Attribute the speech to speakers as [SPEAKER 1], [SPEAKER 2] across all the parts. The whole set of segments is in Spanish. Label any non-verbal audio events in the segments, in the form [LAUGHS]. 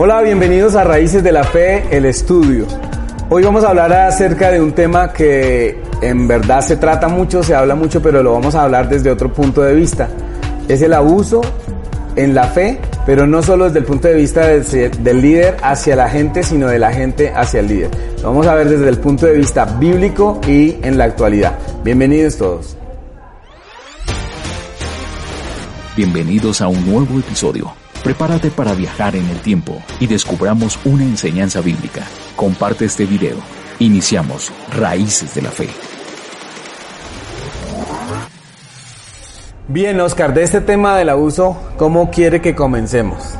[SPEAKER 1] Hola, bienvenidos a Raíces de la Fe, el estudio. Hoy vamos a hablar acerca de un tema que en verdad se trata mucho, se habla mucho, pero lo vamos a hablar desde otro punto de vista. Es el abuso en la fe, pero no solo desde el punto de vista del líder hacia la gente, sino de la gente hacia el líder. Lo vamos a ver desde el punto de vista bíblico y en la actualidad. Bienvenidos todos.
[SPEAKER 2] Bienvenidos a un nuevo episodio Prepárate para viajar en el tiempo y descubramos una enseñanza bíblica. Comparte este video. Iniciamos Raíces de la Fe.
[SPEAKER 1] Bien, Oscar, de este tema del abuso, ¿cómo quiere que comencemos?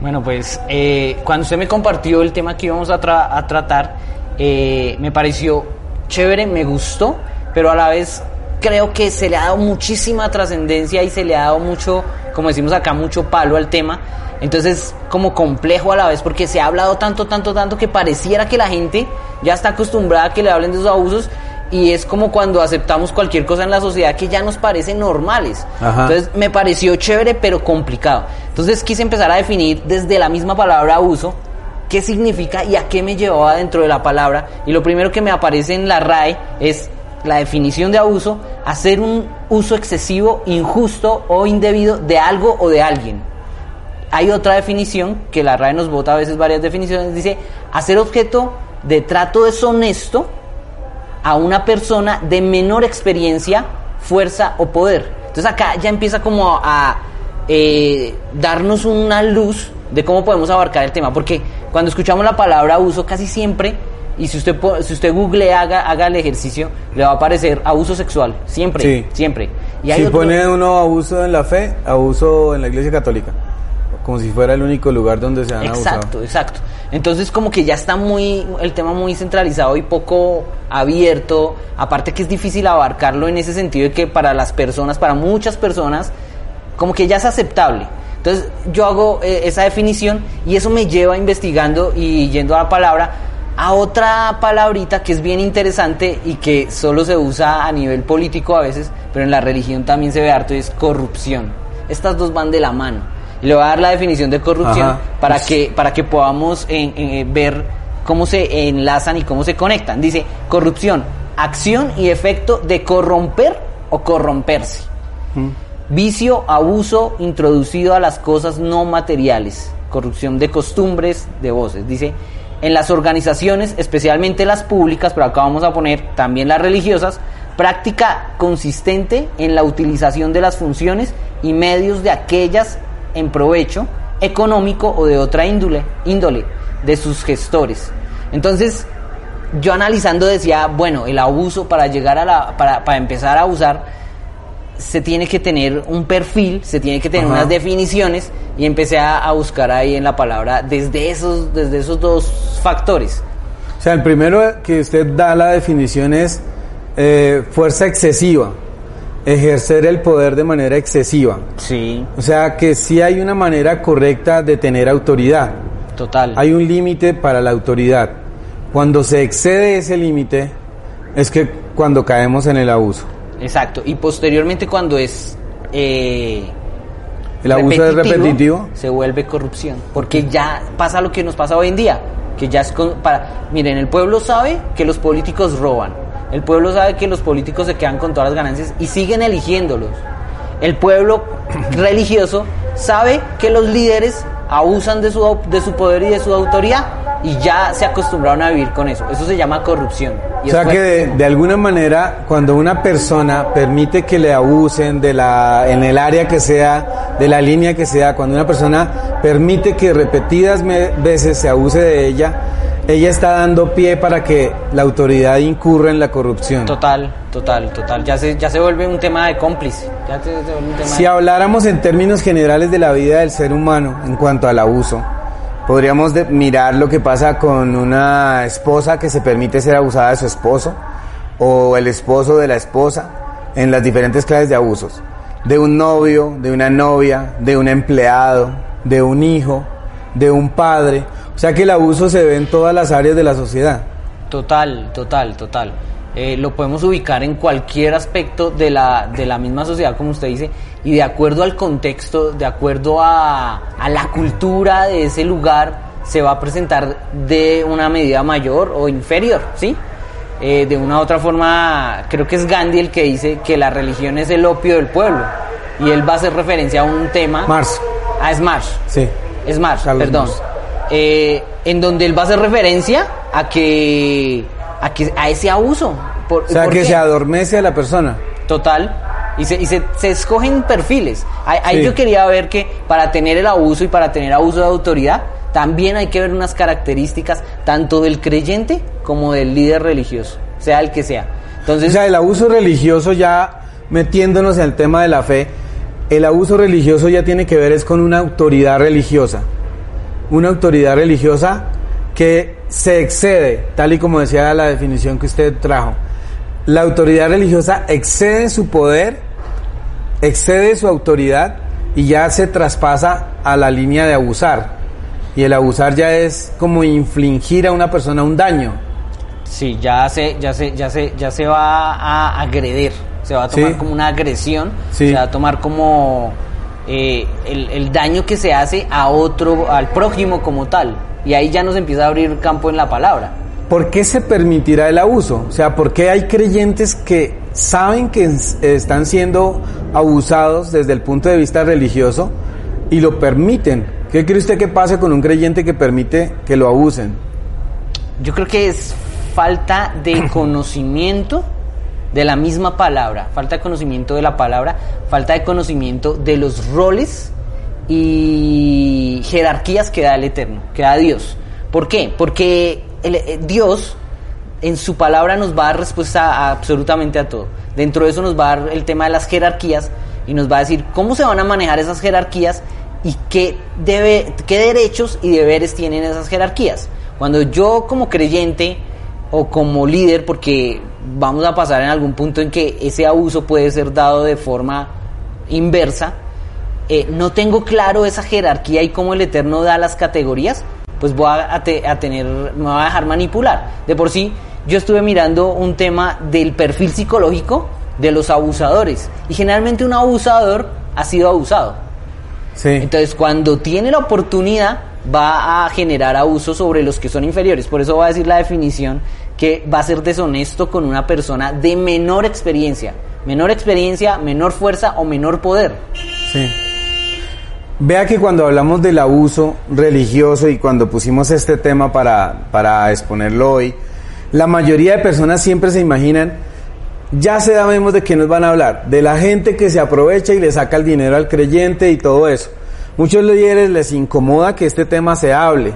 [SPEAKER 3] Bueno, pues eh, cuando usted me compartió el tema que íbamos a, tratar, eh, me pareció chévere, me gustó, pero a la vez creo que se le ha dado muchísima trascendencia y se le ha dado mucho, como decimos acá, mucho palo al tema. Entonces, como complejo a la vez, porque se ha hablado tanto, tanto, tanto que pareciera que la gente ya está acostumbrada a que le hablen de esos abusos y es como cuando aceptamos cualquier cosa en la sociedad que ya nos parece normales. Entonces, me pareció chévere, pero complicado. Entonces, quise empezar a definir desde la misma palabra abuso qué significa y a qué me llevaba dentro de la palabra. Y lo primero que me aparece en la RAE es la definición de abuso, hacer un uso excesivo, injusto o indebido de algo o de alguien. Hay otra definición que la RAE nos vota a veces varias definiciones, dice hacer objeto de trato deshonesto a una persona de menor experiencia, fuerza o poder. Entonces acá ya empieza como a eh, darnos una luz de cómo podemos abarcar el tema, porque cuando escuchamos la palabra abuso casi siempre y si usted, si usted google, haga, haga el ejercicio, le va a aparecer abuso sexual. Siempre, sí. siempre.
[SPEAKER 1] Y si pone uno abuso en la fe, abuso en la iglesia católica. Como si fuera el único lugar donde se han
[SPEAKER 3] exacto, Exacto, Entonces como que ya está muy, el tema muy centralizado y poco abierto. Aparte que es difícil abarcarlo en ese sentido de que para las personas, para muchas personas, como que ya es aceptable. Entonces yo hago eh, esa definición y eso me lleva investigando y yendo a la palabra a otra palabrita que es bien interesante y que solo se usa a nivel político a veces, pero en la religión también se ve harto, y es corrupción. Estas dos van de la mano. Y le voy a dar la definición de corrupción para, que, para que podamos eh, ver cómo se enlazan y cómo se conectan. Dice, corrupción, acción y efecto de corromper o corromperse. Mm. Vicio, abuso introducido a las cosas no materiales. Corrupción de costumbres, de voces. Dice, en las organizaciones, especialmente las públicas, pero acá vamos a poner también las religiosas, práctica consistente en la utilización de las funciones y medios de aquellas en provecho económico o de otra índole, índole de sus gestores. Entonces, yo analizando decía, bueno, el abuso para llegar a la, para, para empezar a abusar, se tiene que tener un perfil, se tiene que tener unas definiciones y empecé a, buscar ahí en la palabra desde esos, desde esos dos factores.
[SPEAKER 1] O sea, el primero que usted da la definición es eh, fuerza excesiva, ejercer el poder de manera excesiva.
[SPEAKER 3] Sí.
[SPEAKER 1] O sea, que sí hay una manera correcta de tener autoridad.
[SPEAKER 3] Total.
[SPEAKER 1] Hay un límite para la autoridad. Cuando se excede ese límite es que cuando caemos en el abuso.
[SPEAKER 3] Exacto. Y posteriormente cuando es... Eh,
[SPEAKER 1] el abuso es repetitivo.
[SPEAKER 3] Se vuelve corrupción. Porque ya pasa lo que nos pasa hoy en día. Que ya es para... Miren, el pueblo sabe que los políticos roban. El pueblo sabe que los políticos se quedan con todas las ganancias y siguen eligiéndolos. El pueblo [CLEARS THROAT] religioso sabe que los líderes abusan de su, de su poder y de su autoridad y ya se acostumbraron a vivir con eso. Eso se llama corrupción.
[SPEAKER 1] o sea que de, alguna manera cuando una persona permite que le abusen de la, en el área que sea, de la línea que sea, cuando una persona permite que repetidas veces se abuse de ella, ella está dando pie para que la autoridad incurra en la corrupción.
[SPEAKER 3] Total, total, total. Ya se, ya se vuelve un tema de cómplice.
[SPEAKER 1] si habláramos en términos generales de la vida del ser humano en cuanto al abuso, Podríamos mirar lo que pasa con una esposa que se permite ser abusada de su esposo o el esposo de la esposa en las diferentes clases de abusos. De un novio, de una novia, de un empleado, de un hijo, de un padre. O sea que el abuso se ve en todas las áreas de la sociedad.
[SPEAKER 3] Total, total, total. Eh, lo podemos ubicar en cualquier aspecto de la, de la misma sociedad, como usted dice, y de acuerdo al contexto, de acuerdo a, a la cultura de ese lugar, se va a presentar de una medida mayor o inferior, ¿sí? Eh, de una u otra forma, creo que es Gandhi el que dice que la religión es el opio del pueblo. Y él va a hacer referencia a un tema.
[SPEAKER 1] Mars.
[SPEAKER 3] Ah, es Mars.
[SPEAKER 1] Sí.
[SPEAKER 3] Es Mars,
[SPEAKER 1] Carlos
[SPEAKER 3] perdón.
[SPEAKER 1] Mars.
[SPEAKER 3] Eh, en donde él va a hacer referencia a que a, que, a ese abuso. Por-
[SPEAKER 1] O sea,
[SPEAKER 3] ¿por
[SPEAKER 1] que
[SPEAKER 3] qué?
[SPEAKER 1] se adormece a la persona.
[SPEAKER 3] Total. Y se, y se, se escogen perfiles. Ahí, ahí
[SPEAKER 1] Sí.
[SPEAKER 3] yo quería ver que para tener el abuso y para tener abuso de autoridad, también hay que ver unas características tanto del creyente como del líder religioso, sea el que sea. Entonces,
[SPEAKER 1] O sea, el abuso religioso ya metiéndonos en el tema de la fe, el abuso religioso ya tiene que ver es con una autoridad religiosa. Una autoridad religiosa que se excede, tal y como decía la definición que usted trajo. La autoridad religiosa excede su poder, excede su autoridad y ya se traspasa a la línea de abusar. Y el abusar ya es como infligir a una persona un daño.
[SPEAKER 3] sí, ya se, ya se, ya se, ya se va a agredir, se va a tomar
[SPEAKER 1] Sí.
[SPEAKER 3] como una agresión,
[SPEAKER 1] Sí.
[SPEAKER 3] se va a tomar como eh, el, el daño que se hace a otro, al prójimo como tal. Y ahí ya nos empieza a abrir campo en la palabra.
[SPEAKER 1] ¿Por qué se permitirá el abuso? O sea, ¿por qué hay creyentes que saben que es- están siendo abusados desde el punto de vista religioso y lo permiten? ¿Qué cree usted que pasa con un creyente que permite que lo abusen?
[SPEAKER 3] Yo creo que es falta de [COUGHS] conocimiento de la misma palabra, falta de conocimiento de la palabra, falta de conocimiento de los roles y jerarquías que da el Eterno, que da Dios. ¿Por qué? Porque el- eh, Dios en su palabra nos va a dar respuesta a absolutamente a todo. Dentro de eso nos va a dar el tema de las jerarquías y nos va a decir cómo se van a manejar esas jerarquías y qué, debe, qué derechos y deberes tienen esas jerarquías. Cuando yo como creyente o como líder, porque vamos a pasar en algún punto en que ese abuso puede ser dado de forma inversa, eh, no tengo claro esa jerarquía y cómo el Eterno da las categorías, pues voy a, a te- a tener, me voy a dejar manipular. De por sí, yo estuve mirando un tema del perfil psicológico de los abusadores y generalmente un abusador ha sido abusado.
[SPEAKER 1] Sí.
[SPEAKER 3] Entonces, cuando tiene la oportunidad, va a generar abuso sobre los que son inferiores. Por eso va a decir la definición que va a ser deshonesto con una persona de menor experiencia. Menor experiencia, menor fuerza o menor poder.
[SPEAKER 1] Sí. Vea que cuando hablamos del abuso religioso y cuando pusimos este tema para, para exponerlo hoy, la mayoría de personas siempre se imaginan, ya sabemos de qué nos van a hablar, de la gente que se aprovecha y le saca el dinero al creyente y todo eso. Muchos líderes les incomoda que este tema se hable.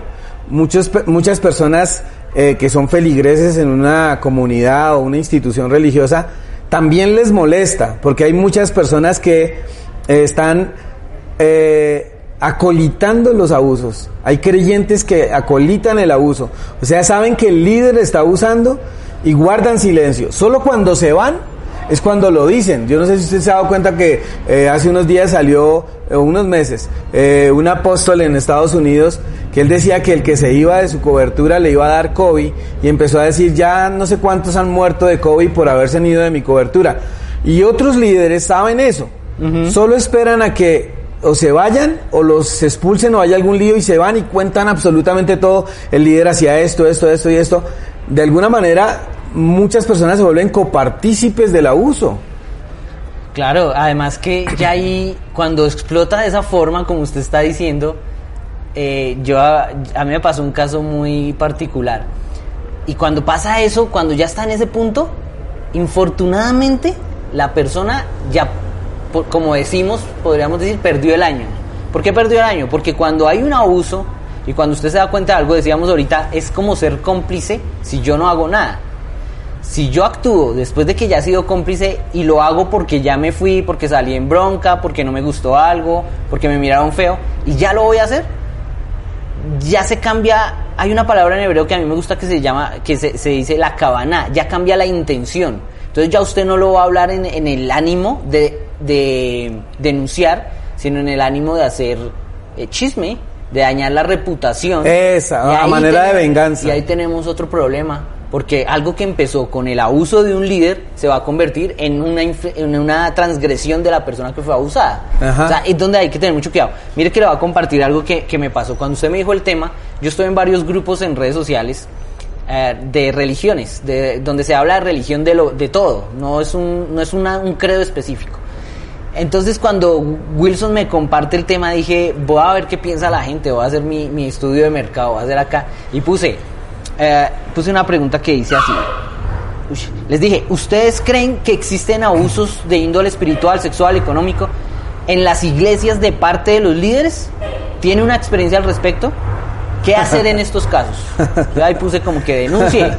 [SPEAKER 1] Muchas personas eh, que son feligreses en una comunidad o una institución religiosa también les molesta, porque hay muchas personas que eh, están eh, acolitando los abusos. Hay creyentes que acolitan el abuso. O sea, saben que el líder está abusando y guardan silencio. Solo cuando se van es cuando lo dicen. Yo no sé si usted se ha dado cuenta que eh, hace unos días salió, eh, unos meses, eh, un apóstol en Estados Unidos que él decía que el que se iba de su cobertura le iba a dar COVID y empezó a decir ya no sé cuántos han muerto de COVID por haberse ido de mi cobertura. Y otros líderes saben eso. Solo esperan a que o se vayan o los expulsen o haya algún lío y se van y cuentan absolutamente todo. El líder hacía esto, esto, esto y esto. De alguna manera, muchas personas se vuelven copartícipes del abuso.
[SPEAKER 3] Claro, además que ya ahí, cuando explota de esa forma, como usted está diciendo, eh, yo a, a mí me pasó un caso muy particular. Y cuando pasa eso, cuando ya está en ese punto, infortunadamente la persona ya, como decimos, podríamos decir, perdió el año. ¿Por qué perdió el año? Porque cuando hay un abuso y cuando usted se da cuenta de algo, decíamos ahorita, es como ser cómplice si yo no hago nada. Si yo actúo después de que ya he sido cómplice y lo hago porque ya me fui, porque salí en bronca, porque no me gustó algo, porque me miraron feo, y ya lo voy a hacer, ya se cambia, hay una palabra en hebreo que a mí me gusta que se llama, que se, dice la cabana, ya cambia la intención. Entonces ya usted no lo va a hablar en el ánimo de, de denunciar, sino en el ánimo de hacer eh, chisme, de dañar la reputación.
[SPEAKER 1] Esa, a manera de venganza.
[SPEAKER 3] Y ahí tenemos otro problema, porque algo que empezó con el abuso de un líder se va a convertir en una, en una transgresión de la persona que fue abusada.
[SPEAKER 1] Ajá.
[SPEAKER 3] O sea, es donde hay que tener mucho cuidado. Mire que le voy a compartir algo que, que me pasó. Cuando usted me dijo el tema, yo estoy en varios grupos en redes sociales eh, de religiones, de, donde se habla de religión de, lo, de todo, no es, un, no es una- un credo específico. Entonces cuando Wilson me comparte el tema dije, voy a ver qué piensa la gente, voy a hacer mi, mi estudio de mercado, voy a hacer acá. Y puse, eh, puse una pregunta que dice así. Uy, les dije, ¿ustedes creen que existen abusos de índole espiritual, sexual, económico en las iglesias de parte de los líderes? ¿Tiene una experiencia al respecto? ¿Qué hacer en estos casos? Yo ahí puse como que denuncie.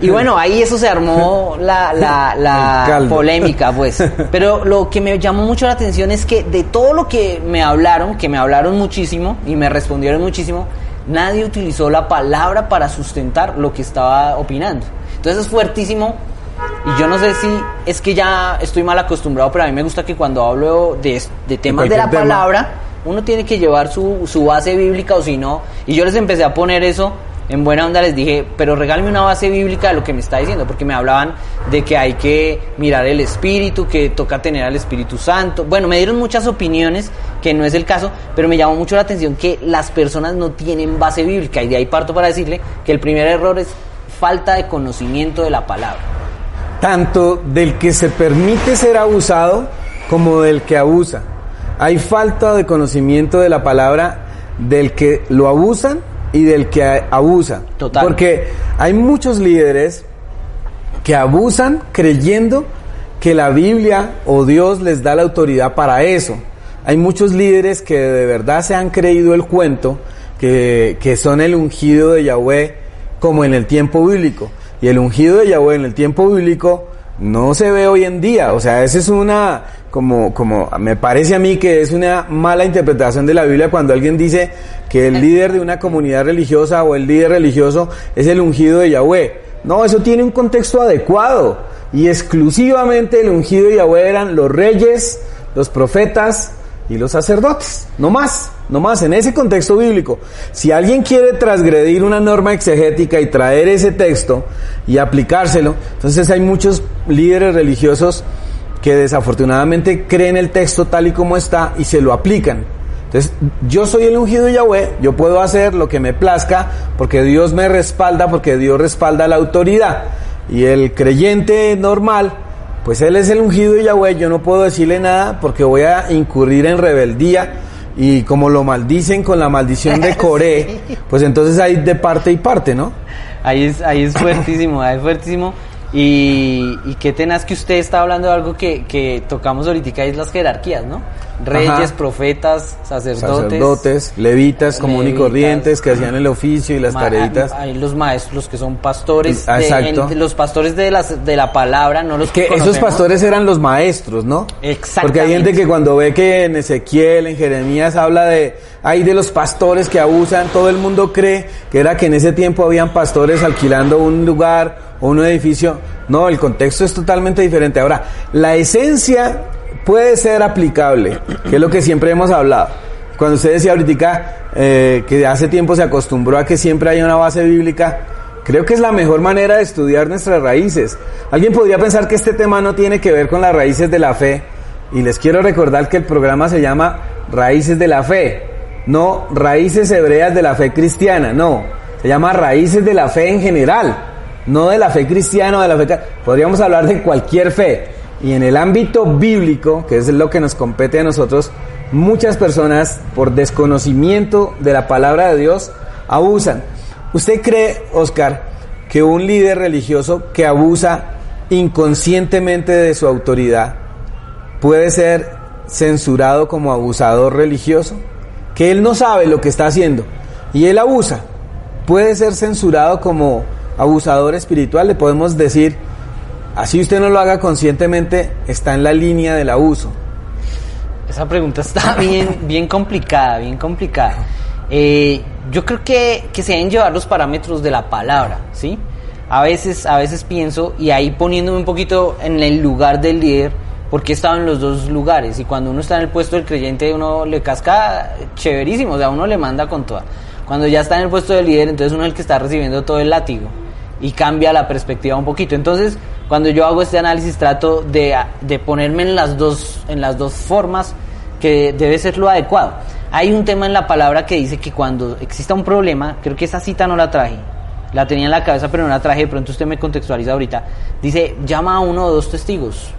[SPEAKER 3] Y bueno, ahí eso se armó la, la, la polémica, pues. Pero lo que me llamó mucho la atención es que de todo lo que me hablaron, que me hablaron muchísimo y me respondieron muchísimo, nadie utilizó la palabra para sustentar lo que estaba opinando. Entonces es fuertísimo y yo no sé si es que ya estoy mal acostumbrado, pero a mí me gusta que cuando hablo de, de temas de
[SPEAKER 1] cualquier
[SPEAKER 3] la
[SPEAKER 1] tema.
[SPEAKER 3] palabra, uno tiene que llevar su, su base bíblica o si no. Y yo les empecé a poner eso en buena onda, les dije, pero regálame una base bíblica de lo que me está diciendo, porque me hablaban de que hay que mirar el espíritu, que toca tener al Espíritu Santo. Bueno, me dieron muchas opiniones, que no es el caso, pero me llamó mucho la atención que las personas no tienen base bíblica. Y de ahí parto para decirle que el primer error es falta de conocimiento de la palabra.
[SPEAKER 1] tanto del que se permite ser abusado como del que abusa. Hay falta de conocimiento de la palabra del que lo abusan y del que abusa.
[SPEAKER 3] Total.
[SPEAKER 1] Porque hay muchos líderes que abusan creyendo que la Biblia o Dios les da la autoridad para eso. Hay muchos líderes que de verdad se han creído el cuento, que, que son el ungido de Yahweh como en el tiempo bíblico. Y el ungido de Yahweh en el tiempo bíblico no se ve hoy en día. O sea, esa es una, como, como me parece a mí que es una mala interpretación de la Biblia cuando alguien dice que el líder de una comunidad religiosa o el líder religioso es el ungido de Yahweh. No, eso tiene un contexto adecuado. Y exclusivamente el ungido de Yahweh eran los reyes, los profetas y los sacerdotes. No más, no más, en ese contexto bíblico. Si alguien quiere transgredir una norma exegética y traer ese texto y aplicárselo, entonces hay muchos líderes religiosos que desafortunadamente creen el texto tal y como está y se lo aplican. Entonces, yo soy el ungido de Yahweh, yo puedo hacer lo que me plazca porque Dios me respalda, porque Dios respalda la autoridad. Y el creyente normal, pues él es el ungido de Yahweh, yo no puedo decirle nada porque voy a incurrir en rebeldía y como lo maldicen con la maldición de Coré, [LAUGHS] pues entonces hay de parte y parte, ¿no?
[SPEAKER 3] Ahí es, ahí es fuertísimo, ahí es fuertísimo. Y, y qué tenaz que usted está hablando de algo que, que tocamos ahorita, y es las jerarquías, ¿no? Reyes,
[SPEAKER 1] Ajá.
[SPEAKER 3] profetas, sacerdotes.
[SPEAKER 1] Sacerdotes, levitas, común y corrientes que hacían el oficio y las tareitas.
[SPEAKER 3] Hay los maestros, los que son pastores, de-
[SPEAKER 1] exacto.
[SPEAKER 3] en- los pastores de, las, de la palabra, no los
[SPEAKER 1] que
[SPEAKER 3] que
[SPEAKER 1] esos pastores eran los maestros, ¿no?
[SPEAKER 3] Exactamente.
[SPEAKER 1] Porque hay gente que cuando ve que en Ezequiel, en Jeremías habla de, hay de los pastores que abusan, todo el mundo cree que era que en ese tiempo habían pastores alquilando un lugar o un edificio. No, el contexto es totalmente diferente. Ahora, la esencia puede ser aplicable, que es lo que siempre hemos hablado. Cuando usted decía ahorita eh, que hace tiempo se acostumbró a que siempre haya una base bíblica, Creo que es la mejor manera de estudiar nuestras raíces. Alguien podría pensar que este tema no tiene que ver con las raíces de la fe. Y les quiero recordar que el programa se llama Raíces de la Fe. No raíces hebreas de la fe cristiana, no. Se llama raíces de la fe en general. No de la fe cristiana o de la fe... Podríamos hablar de cualquier fe. Y en el ámbito bíblico, que es lo que nos compete a nosotros, muchas personas, por desconocimiento de la palabra de Dios, abusan. ¿Usted cree, Oscar, que un líder religioso que abusa inconscientemente de su autoridad puede ser censurado como abusador religioso? Que él no sabe lo que está haciendo y él abusa. ¿Puede ser censurado como abusador espiritual? Le podemos decir, así usted no lo haga conscientemente, está en la línea del abuso.
[SPEAKER 3] Esa pregunta está [LAUGHS] bien, bien complicada, bien complicada. Eh, yo creo que, que se deben llevar los parámetros de la palabra, ¿sí? A veces, a veces pienso, y ahí poniéndome un poquito en el lugar del líder, porque he estado en los dos lugares, y cuando uno está en el puesto del creyente, uno le casca chéverísimo, o sea, uno le manda con toda. Cuando ya está en el puesto del líder, entonces uno es el que está recibiendo todo el látigo. y cambia la perspectiva un poquito. Entonces, cuando yo hago este análisis trato de, de ponerme en las, dos, en las dos formas que debe ser lo adecuado. Hay un tema en la palabra que dice que cuando exista un problema, creo que esa cita no la traje, la tenía en la cabeza pero no la traje, de pronto usted me contextualiza ahorita, dice, llama a uno o dos testigos.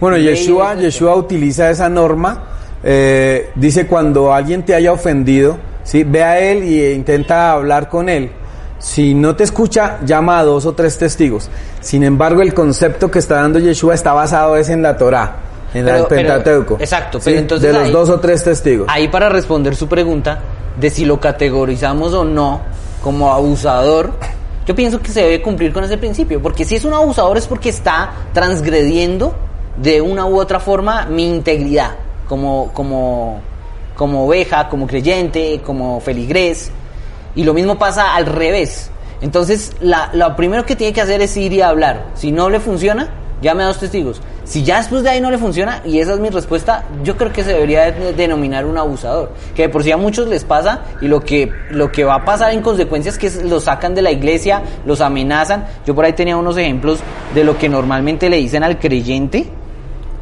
[SPEAKER 1] Bueno, Yeshua, Yeshua utiliza esa norma, eh, dice cuando alguien te haya ofendido, ¿sí? ve a él y intenta hablar con él. Si no te escucha, llama a dos o tres testigos. Sin embargo, el concepto que está dando Yeshua está basado es en la Torah, en el Pentateuco.
[SPEAKER 3] exacto,
[SPEAKER 1] pero entonces de los dos o tres testigos.
[SPEAKER 3] Ahí para responder su pregunta de si lo categorizamos o no como abusador, yo pienso que se debe cumplir con ese principio, porque si es un abusador es porque está transgrediendo de una u otra forma mi integridad como como como oveja, como creyente, como feligrés. Y lo mismo pasa al revés. Entonces, la, lo primero que tiene que hacer es ir y hablar. Si no le funciona, llame a dos testigos. Si ya después de ahí no le funciona, y esa es mi respuesta, yo creo que se debería denominar un abusador. Que de por sí a muchos les pasa, y lo que, lo que va a pasar en consecuencia es que los sacan de la iglesia, los amenazan. Yo por ahí tenía unos ejemplos de lo que normalmente le dicen al creyente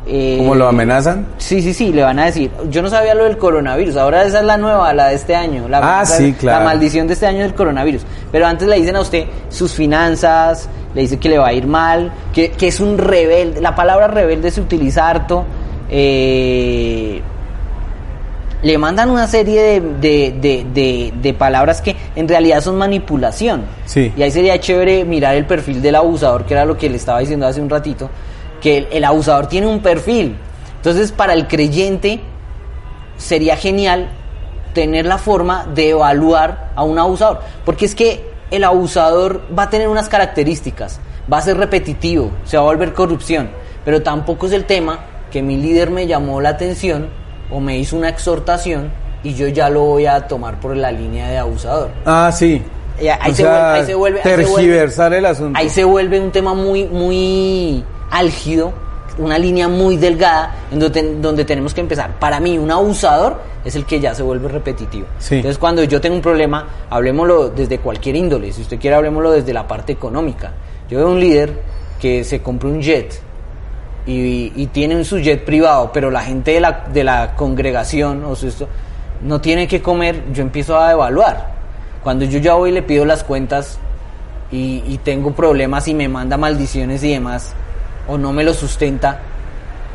[SPEAKER 1] eh, ¿Cómo lo amenazan?
[SPEAKER 3] Sí, sí, sí, le van a decir. Yo no sabía lo del coronavirus, ahora esa es la nueva, la de este año. La,
[SPEAKER 1] ah, sí, claro.
[SPEAKER 3] La maldición de este año del coronavirus. Pero antes le dicen a usted sus finanzas, le dicen que le va a ir mal, que, que es un rebelde. La palabra rebelde se utiliza harto. Eh, le mandan una serie de, de, de, de, palabras que en realidad son manipulación.
[SPEAKER 1] Sí.
[SPEAKER 3] Y ahí sería chévere mirar el perfil del abusador, que era lo que le estaba diciendo hace un ratito que el, abusador tiene un perfil. Entonces, para el creyente sería genial tener la forma de evaluar a un abusador, porque es que el abusador va a tener unas características, va a ser repetitivo, se va a volver corrupción, pero tampoco es el tema que mi líder me llamó la atención o me hizo una exhortación y yo ya lo voy a tomar por la línea de abusador.
[SPEAKER 1] Ah, sí.
[SPEAKER 3] Ahí, se, vuelve, ahí se vuelve,
[SPEAKER 1] tergiversar el asunto.
[SPEAKER 3] Ahí se vuelve un tema muy, muy álgido, una línea muy delgada en donde, donde tenemos que empezar. Para mí, un abusador es el que ya se vuelve repetitivo. Entonces, cuando yo tengo un problema, hablemoslo desde cualquier índole. Si usted quiere, hablemoslo desde la parte económica. Yo veo un líder que se compra un jet y, y tiene un su jet privado, pero la gente de la, de la congregación o esto, no tiene que comer, yo empiezo a evaluar. Cuando yo ya voy y le pido las cuentas y, y tengo problemas y me manda maldiciones y demás, o no me lo sustenta,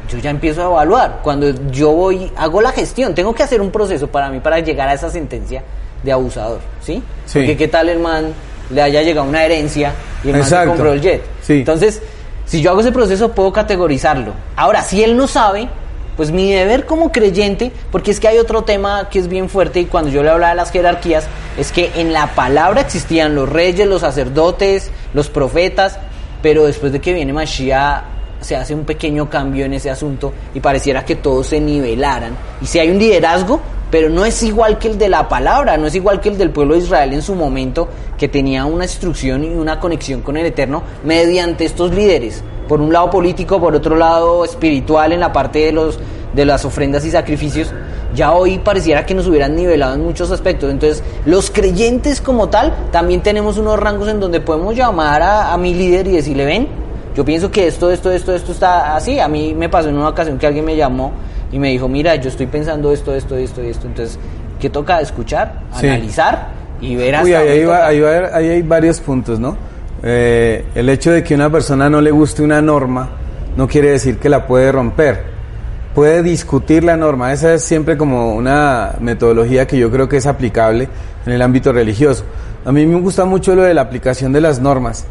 [SPEAKER 3] yo ya empiezo a evaluar. Cuando yo voy, hago la gestión, tengo que hacer un proceso para mí para llegar a esa sentencia de abusador, ¿sí?
[SPEAKER 1] sí.
[SPEAKER 3] Porque qué tal el man le haya llegado una herencia y el man se compró el jet.
[SPEAKER 1] Sí.
[SPEAKER 3] Entonces, si yo hago ese proceso, puedo categorizarlo. Ahora, si él no sabe, pues mi deber como creyente, porque es que hay otro tema que es bien fuerte y cuando yo le hablaba de las jerarquías, es que en la palabra existían los reyes, los sacerdotes, los profetas, pero después de que viene Mashiach se hace un pequeño cambio en ese asunto y pareciera que todos se nivelaran. Y si hay un liderazgo, pero no es igual que el de la palabra, no es igual que el del pueblo de Israel en su momento, que tenía una instrucción y una conexión con el Eterno mediante estos líderes. Por un lado político, por otro lado espiritual en la parte de los de las ofrendas y sacrificios, ya hoy pareciera que nos hubieran nivelado en muchos aspectos. Entonces, los creyentes como tal, también tenemos unos rangos en donde podemos llamar a, a mi líder y decirle, ven, yo pienso que esto, esto, esto, esto está así. A mí me pasó en una ocasión que alguien me llamó y me dijo, mira, yo estoy pensando esto, esto, esto y esto. Entonces, ¿qué toca? Escuchar,
[SPEAKER 1] Sí.
[SPEAKER 3] analizar y ver hasta
[SPEAKER 1] Uy, ahí, va- ahí va- ahí hay varios puntos, ¿no? Eh, el hecho de que una persona no le guste una norma no quiere decir que la puede romper. Puede discutir la norma. Esa es siempre como una metodología que yo creo que es aplicable en el ámbito religioso. A mí me gusta mucho lo de la aplicación de las normas.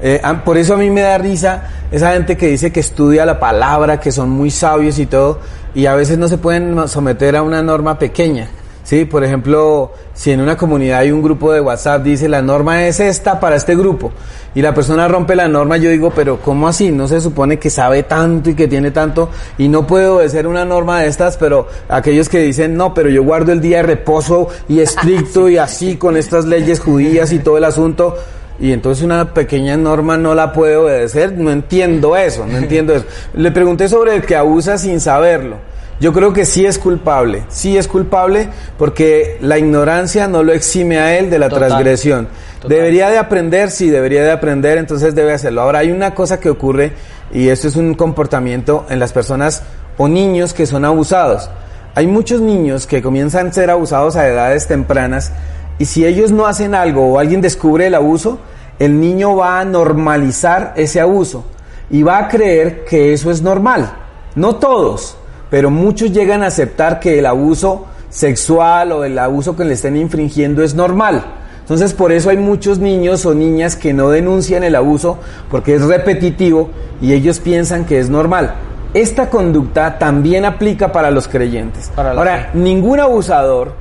[SPEAKER 1] Eh, por eso a mí me da risa esa gente que dice que estudia la palabra, que son muy sabios y todo, y a veces no se pueden someter a una norma pequeña. Sí, por ejemplo, si en una comunidad hay un grupo de WhatsApp, dice la norma es esta para este grupo, y la persona rompe la norma, yo digo, pero ¿cómo así? No se supone que sabe tanto y que tiene tanto, y no puede obedecer una norma de estas, pero aquellos que dicen, no, pero yo guardo el día de reposo y estricto y así con estas leyes judías y todo el asunto, y entonces una pequeña norma no la puede obedecer, no entiendo eso, no entiendo eso. Le pregunté sobre el que abusa sin saberlo. Yo creo que sí es culpable, sí es culpable porque la ignorancia no lo exime a él de la
[SPEAKER 3] Total,
[SPEAKER 1] transgresión.
[SPEAKER 3] total.
[SPEAKER 1] Debería de aprender, sí, debería de aprender, entonces debe hacerlo. Ahora hay una cosa que ocurre y esto es un comportamiento en las personas o niños que son abusados. Hay muchos niños que comienzan a ser abusados a edades tempranas y si ellos no hacen algo o alguien descubre el abuso, el niño va a normalizar ese abuso y va a creer que eso es normal. No todos, pero muchos llegan a aceptar que el abuso sexual o el abuso que le estén infringiendo es normal. Entonces por eso hay muchos niños o niñas que no denuncian el abuso porque es repetitivo y ellos piensan que es normal. Esta conducta también aplica para los creyentes.
[SPEAKER 3] Para
[SPEAKER 1] Ahora, ningún abusador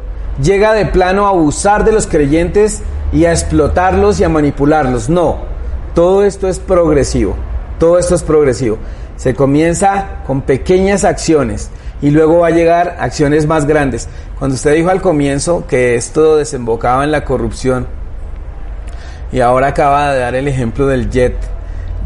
[SPEAKER 1] llega de plano a abusar de los creyentes y a explotarlos y a manipularlos. No, todo esto es progresivo. Todo esto es progresivo. Se comienza con pequeñas acciones y luego va a llegar acciones más grandes. Cuando usted dijo al comienzo que esto desembocaba en la corrupción y ahora acaba de dar el ejemplo del jet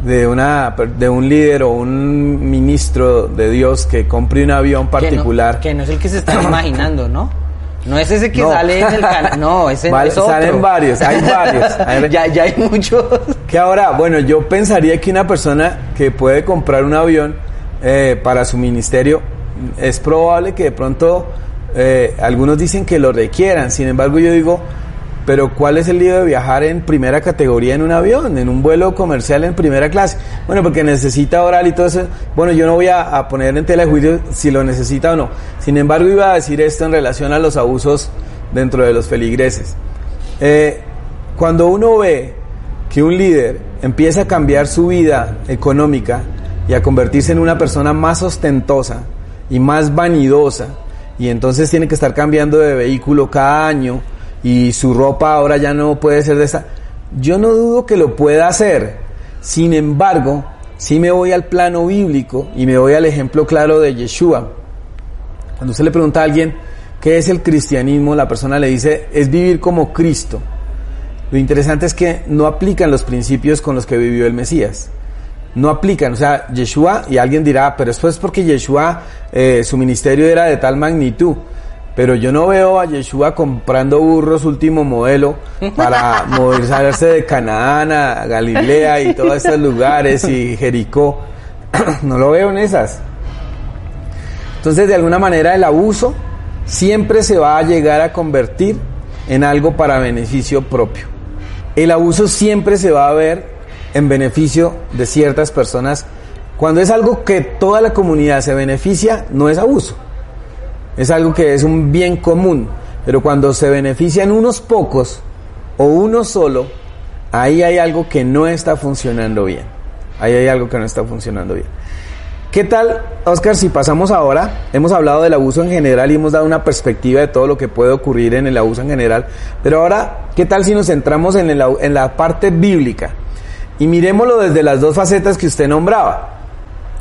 [SPEAKER 1] de una de un líder o un ministro de Dios que compre un avión particular.
[SPEAKER 3] Que no, que no es el que se están imaginando, ¿no? No es ese que
[SPEAKER 1] No.
[SPEAKER 3] sale en el canal. No, [LAUGHS] ese
[SPEAKER 1] Vale,
[SPEAKER 3] es otro.
[SPEAKER 1] salen varios, hay varios. Hay- [LAUGHS]
[SPEAKER 3] ya, ya hay [LAUGHS] muchos.
[SPEAKER 1] Que ahora, bueno, yo pensaría que una persona que puede comprar un avión eh, para su ministerio, es probable que de pronto eh, algunos dicen que lo requieran. Sin embargo, yo digo, pero ¿cuál es el lío de viajar en primera categoría en un avión, en un vuelo comercial en primera clase? Bueno, porque necesita oral y todo eso. Bueno, yo no voy a, poner en tela de juicio si lo necesita o no. Sin embargo, iba a decir esto en relación a los abusos dentro de los feligreses. Eh, cuando uno ve que un líder empieza a cambiar su vida económica y a convertirse en una persona más ostentosa y más vanidosa, y entonces tiene que estar cambiando de vehículo cada año y su ropa ahora ya no puede ser de esa, yo no dudo que lo pueda hacer. Sin embargo, si me voy al plano bíblico y me voy al ejemplo claro de Yeshua, cuando usted le pregunta a alguien qué es el cristianismo, la persona le dice es vivir como Cristo. Lo interesante es que no aplican los principios con los que vivió el Mesías. No aplican, o sea, Yeshua, y alguien dirá, pero esto es porque Yeshua, eh, su ministerio era de tal magnitud. Pero yo no veo a Yeshua comprando burros último modelo para [LAUGHS] movilizarse de Canaán a Galilea y todos estos lugares y Jericó. [CLEARS THROAT] no lo veo en esas. Entonces, de alguna manera, el abuso siempre se va a llegar a convertir en algo para beneficio propio. El abuso siempre se va a ver en beneficio de ciertas personas. Cuando es algo que toda la comunidad se beneficia, no es abuso. Es algo que es un bien común. Pero cuando se benefician unos pocos o uno solo, ahí hay algo que no está funcionando bien. Ahí hay algo que no está funcionando bien. ¿Qué tal, Oscar, si pasamos ahora? Hemos hablado del abuso en general y hemos dado una perspectiva de todo lo que puede ocurrir en el abuso en general. Pero ahora, ¿qué tal si nos centramos en, el, en la parte bíblica? Y miremoslo desde las dos facetas que usted nombraba.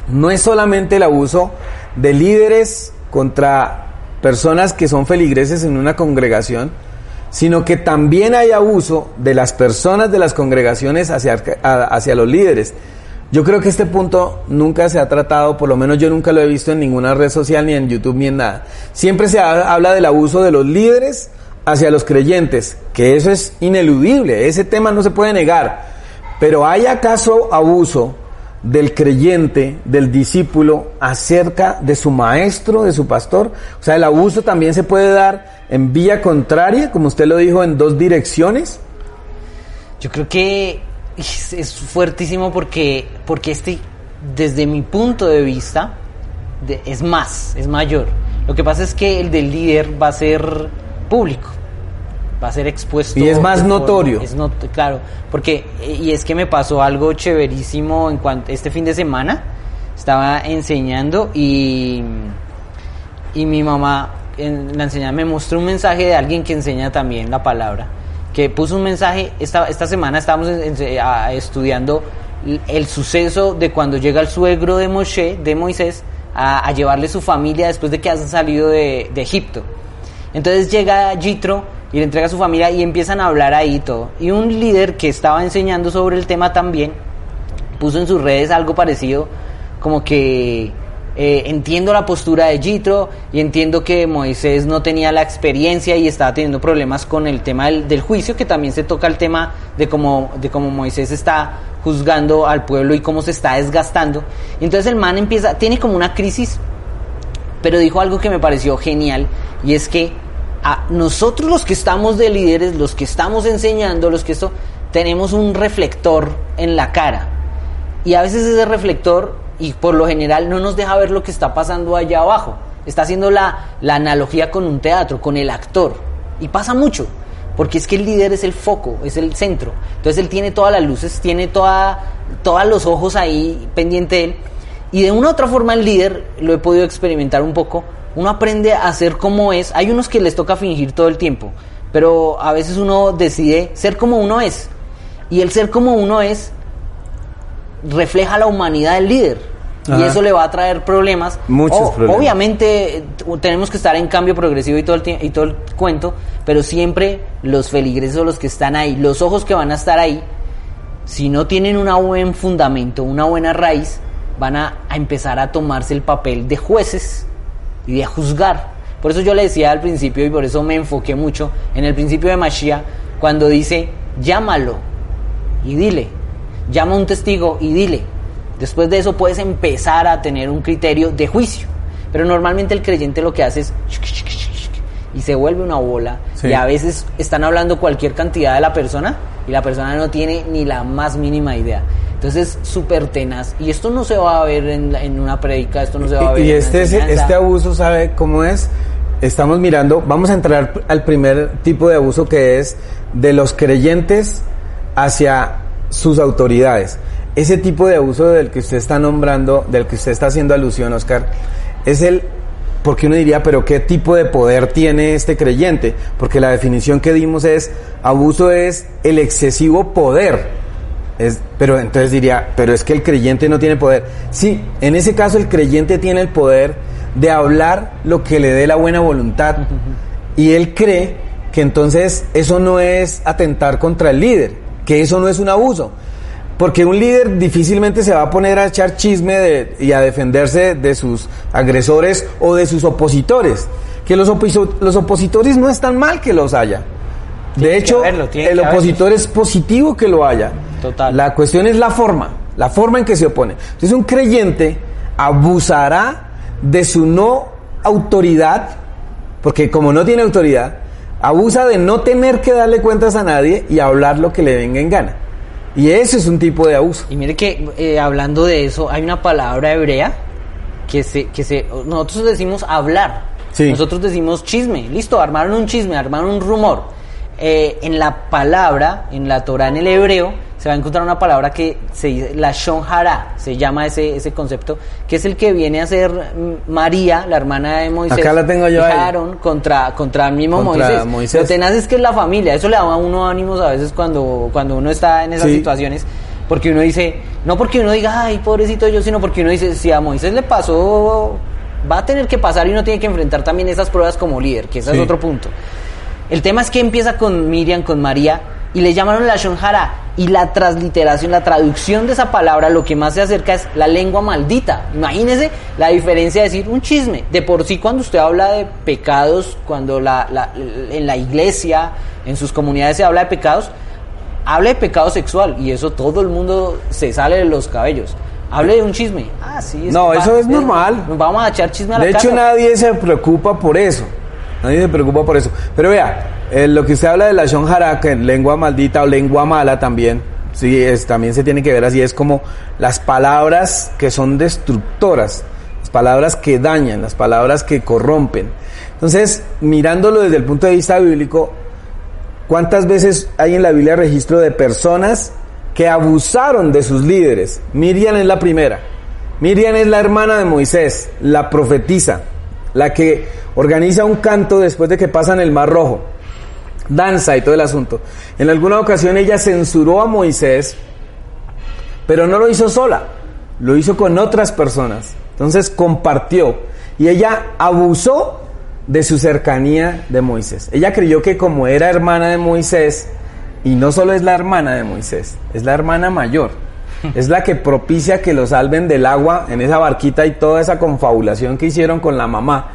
[SPEAKER 1] No es solamente el abuso de líderes contra personas que son feligreses en una congregación, sino que también hay abuso de las personas de las congregaciones hacia, hacia los líderes. Yo creo que este punto nunca se ha tratado, por lo menos yo nunca lo he visto en ninguna red social, ni en YouTube, ni en nada. Siempre se habla del abuso de los líderes hacia los creyentes, que eso es ineludible, ese tema no se puede negar. Pero ¿hay acaso abuso del creyente, del discípulo, acerca de su maestro, de su pastor? O sea, el abuso también se puede dar en vía contraria, como usted lo dijo, en dos direcciones.
[SPEAKER 3] Yo creo que es, fuertísimo porque, porque este, desde mi punto de vista, es más, es mayor. Lo que pasa es que el del líder va a ser público, va a ser expuesto.
[SPEAKER 1] Y es más notorio.
[SPEAKER 3] es not- claro, porque, y es que me pasó algo chéverísimo en cuanto, este fin de semana, estaba enseñando y, y mi mamá en la enseñanza me mostró un mensaje de alguien que enseña también la palabra que puso un mensaje esta, esta semana estábamos en- en- a- estudiando el suceso de cuando llega el suegro de Moshe de Moisés a, a llevarle su familia después de que han salido de, de Egipto entonces llega Jitro y le entrega a su familia y empiezan a hablar ahí todo y un líder que estaba enseñando sobre el tema también puso en sus redes algo parecido como que eh, entiendo la postura de Jitro y entiendo que Moisés no tenía la experiencia y estaba teniendo problemas con el tema del, juicio, que también se toca el tema de cómo, de cómo Moisés está juzgando al pueblo y cómo se está desgastando. Entonces el man empieza, tiene como una crisis, pero dijo algo que me pareció genial y es que a nosotros los que estamos de líderes, los que estamos enseñando, los que esto, tenemos un reflector en la cara. Y a veces ese reflector y por lo general no nos deja ver lo que está pasando allá abajo. Está haciendo la, la analogía con un teatro, con el actor. Y pasa mucho, porque es que el líder es el foco, es el centro. Entonces él tiene todas las luces, tiene toda, todos los ojos ahí pendiente de él. Y de una u otra forma el líder, lo he podido experimentar un poco, uno aprende a ser como es. Hay unos que les toca fingir todo el tiempo, pero a veces uno decide ser como uno es. Y el ser como uno es refleja la humanidad del líder. Y eso le va a traer problemas.
[SPEAKER 1] Muchos problemas.
[SPEAKER 3] Obviamente tenemos que estar en cambio progresivo y todo, el y todo el cuento, pero siempre los feligreses, los que están ahí, los ojos que van a estar ahí, si no tienen un buen fundamento, una buena raíz, van a, a empezar a tomarse el papel de jueces y de juzgar. Por eso yo le decía al principio y por eso me enfoqué mucho en el principio de Mashiach, cuando dice, llámalo y dile, llama a un testigo y dile. Después de eso puedes empezar a tener un criterio de juicio. Pero normalmente el creyente lo que hace es y se vuelve una bola y a veces están hablando cualquier cantidad de la persona y la persona no tiene ni la más mínima idea. Entonces súper tenaz y esto no se va a ver en, una predica, esto no se va a ver.
[SPEAKER 1] Y este, este abuso, ¿sabe cómo es? Estamos mirando, vamos a entrar al primer tipo de abuso que es de los creyentes hacia sus autoridades. Ese tipo de abuso del que usted está nombrando, del que usted está haciendo alusión, Oscar, es el, porque uno diría, pero ¿qué tipo de poder tiene este creyente? Porque la definición que dimos es, abuso es el excesivo poder. Es, pero entonces diría, pero es que el creyente no tiene poder. Sí, en ese caso el creyente tiene el poder de hablar lo que le dé la buena voluntad. Y él cree que entonces eso no es atentar contra el líder que eso no es un abuso. Porque un líder difícilmente se va a poner a echar chisme y a defenderse de sus agresores o de sus opositores. Que los, los opositores no es tan mal que los haya. de hecho, el opositor es positivo que lo haya.
[SPEAKER 3] Total.
[SPEAKER 1] La cuestión es la forma, la forma en que se opone. Entonces un creyente abusará de su no autoridad, porque como no tiene autoridad, Abusa de no tener que darle cuentas a nadie y hablar lo que le venga en gana. Y ese es un tipo de abuso.
[SPEAKER 3] Y mire que eh, hablando de eso, hay una palabra hebrea que se, que se, nosotros decimos hablar. Nosotros decimos chisme. Listo, armaron un chisme, armaron un rumor. Eh, en la palabra, en la Torah, en el hebreo, se va a encontrar una palabra que se dice, la Shonjara, se llama ese, ese concepto, que es el que viene a ser María, la hermana de Moisés.
[SPEAKER 1] Acá la tengo yo
[SPEAKER 3] contra, contra el mismo Moisés. Moisés. Lo tenaz es que es la familia, eso le da a uno ánimos a veces cuando, cuando uno está en esas situaciones, porque uno dice, no porque uno diga, ay, pobrecito yo, sino porque uno dice, si a Moisés le pasó, va a tener que pasar y uno tiene que enfrentar también esas pruebas como líder, que ese es otro punto. El tema es que empieza con Miriam, con María, y le llamaron la Shonjara. Y la transliteración, la traducción de esa palabra, lo que más se acerca es la lengua maldita. Imagínese la diferencia de decir un chisme. De por sí, cuando usted habla de pecados, cuando la, en la iglesia, en sus comunidades se habla de pecados, habla de pecado sexual. Y eso todo el mundo se sale de los cabellos. Hable de un chisme. Ah, sí.
[SPEAKER 1] no, eso es normal.
[SPEAKER 3] vamos a echar chisme a la
[SPEAKER 1] De hecho, nadie se preocupa por eso. Nadie se preocupa por eso. Pero vea, eh, lo que usted habla de la Shonjara, que lengua maldita o lengua mala también, sí, es, también se tiene que ver así, es como las palabras que son destructoras, las palabras que dañan, las palabras que corrompen. Entonces, mirándolo desde el punto de vista bíblico, ¿cuántas veces hay en la Biblia registro de personas que abusaron de sus líderes? Miriam es la primera. Miriam es la hermana de Moisés, la profetisa, la que organiza un canto después de que pasan el Mar Rojo, danza y todo el asunto. En alguna ocasión ella censuró a Moisés, pero no lo hizo sola, lo hizo con otras personas. Entonces compartió y ella abusó de su cercanía de Moisés. Ella creyó que como era hermana de Moisés, y no solo es la hermana de Moisés, es la hermana mayor. [LAUGHS] es la que propicia que lo salven del agua en esa barquita y toda esa confabulación que hicieron con la mamá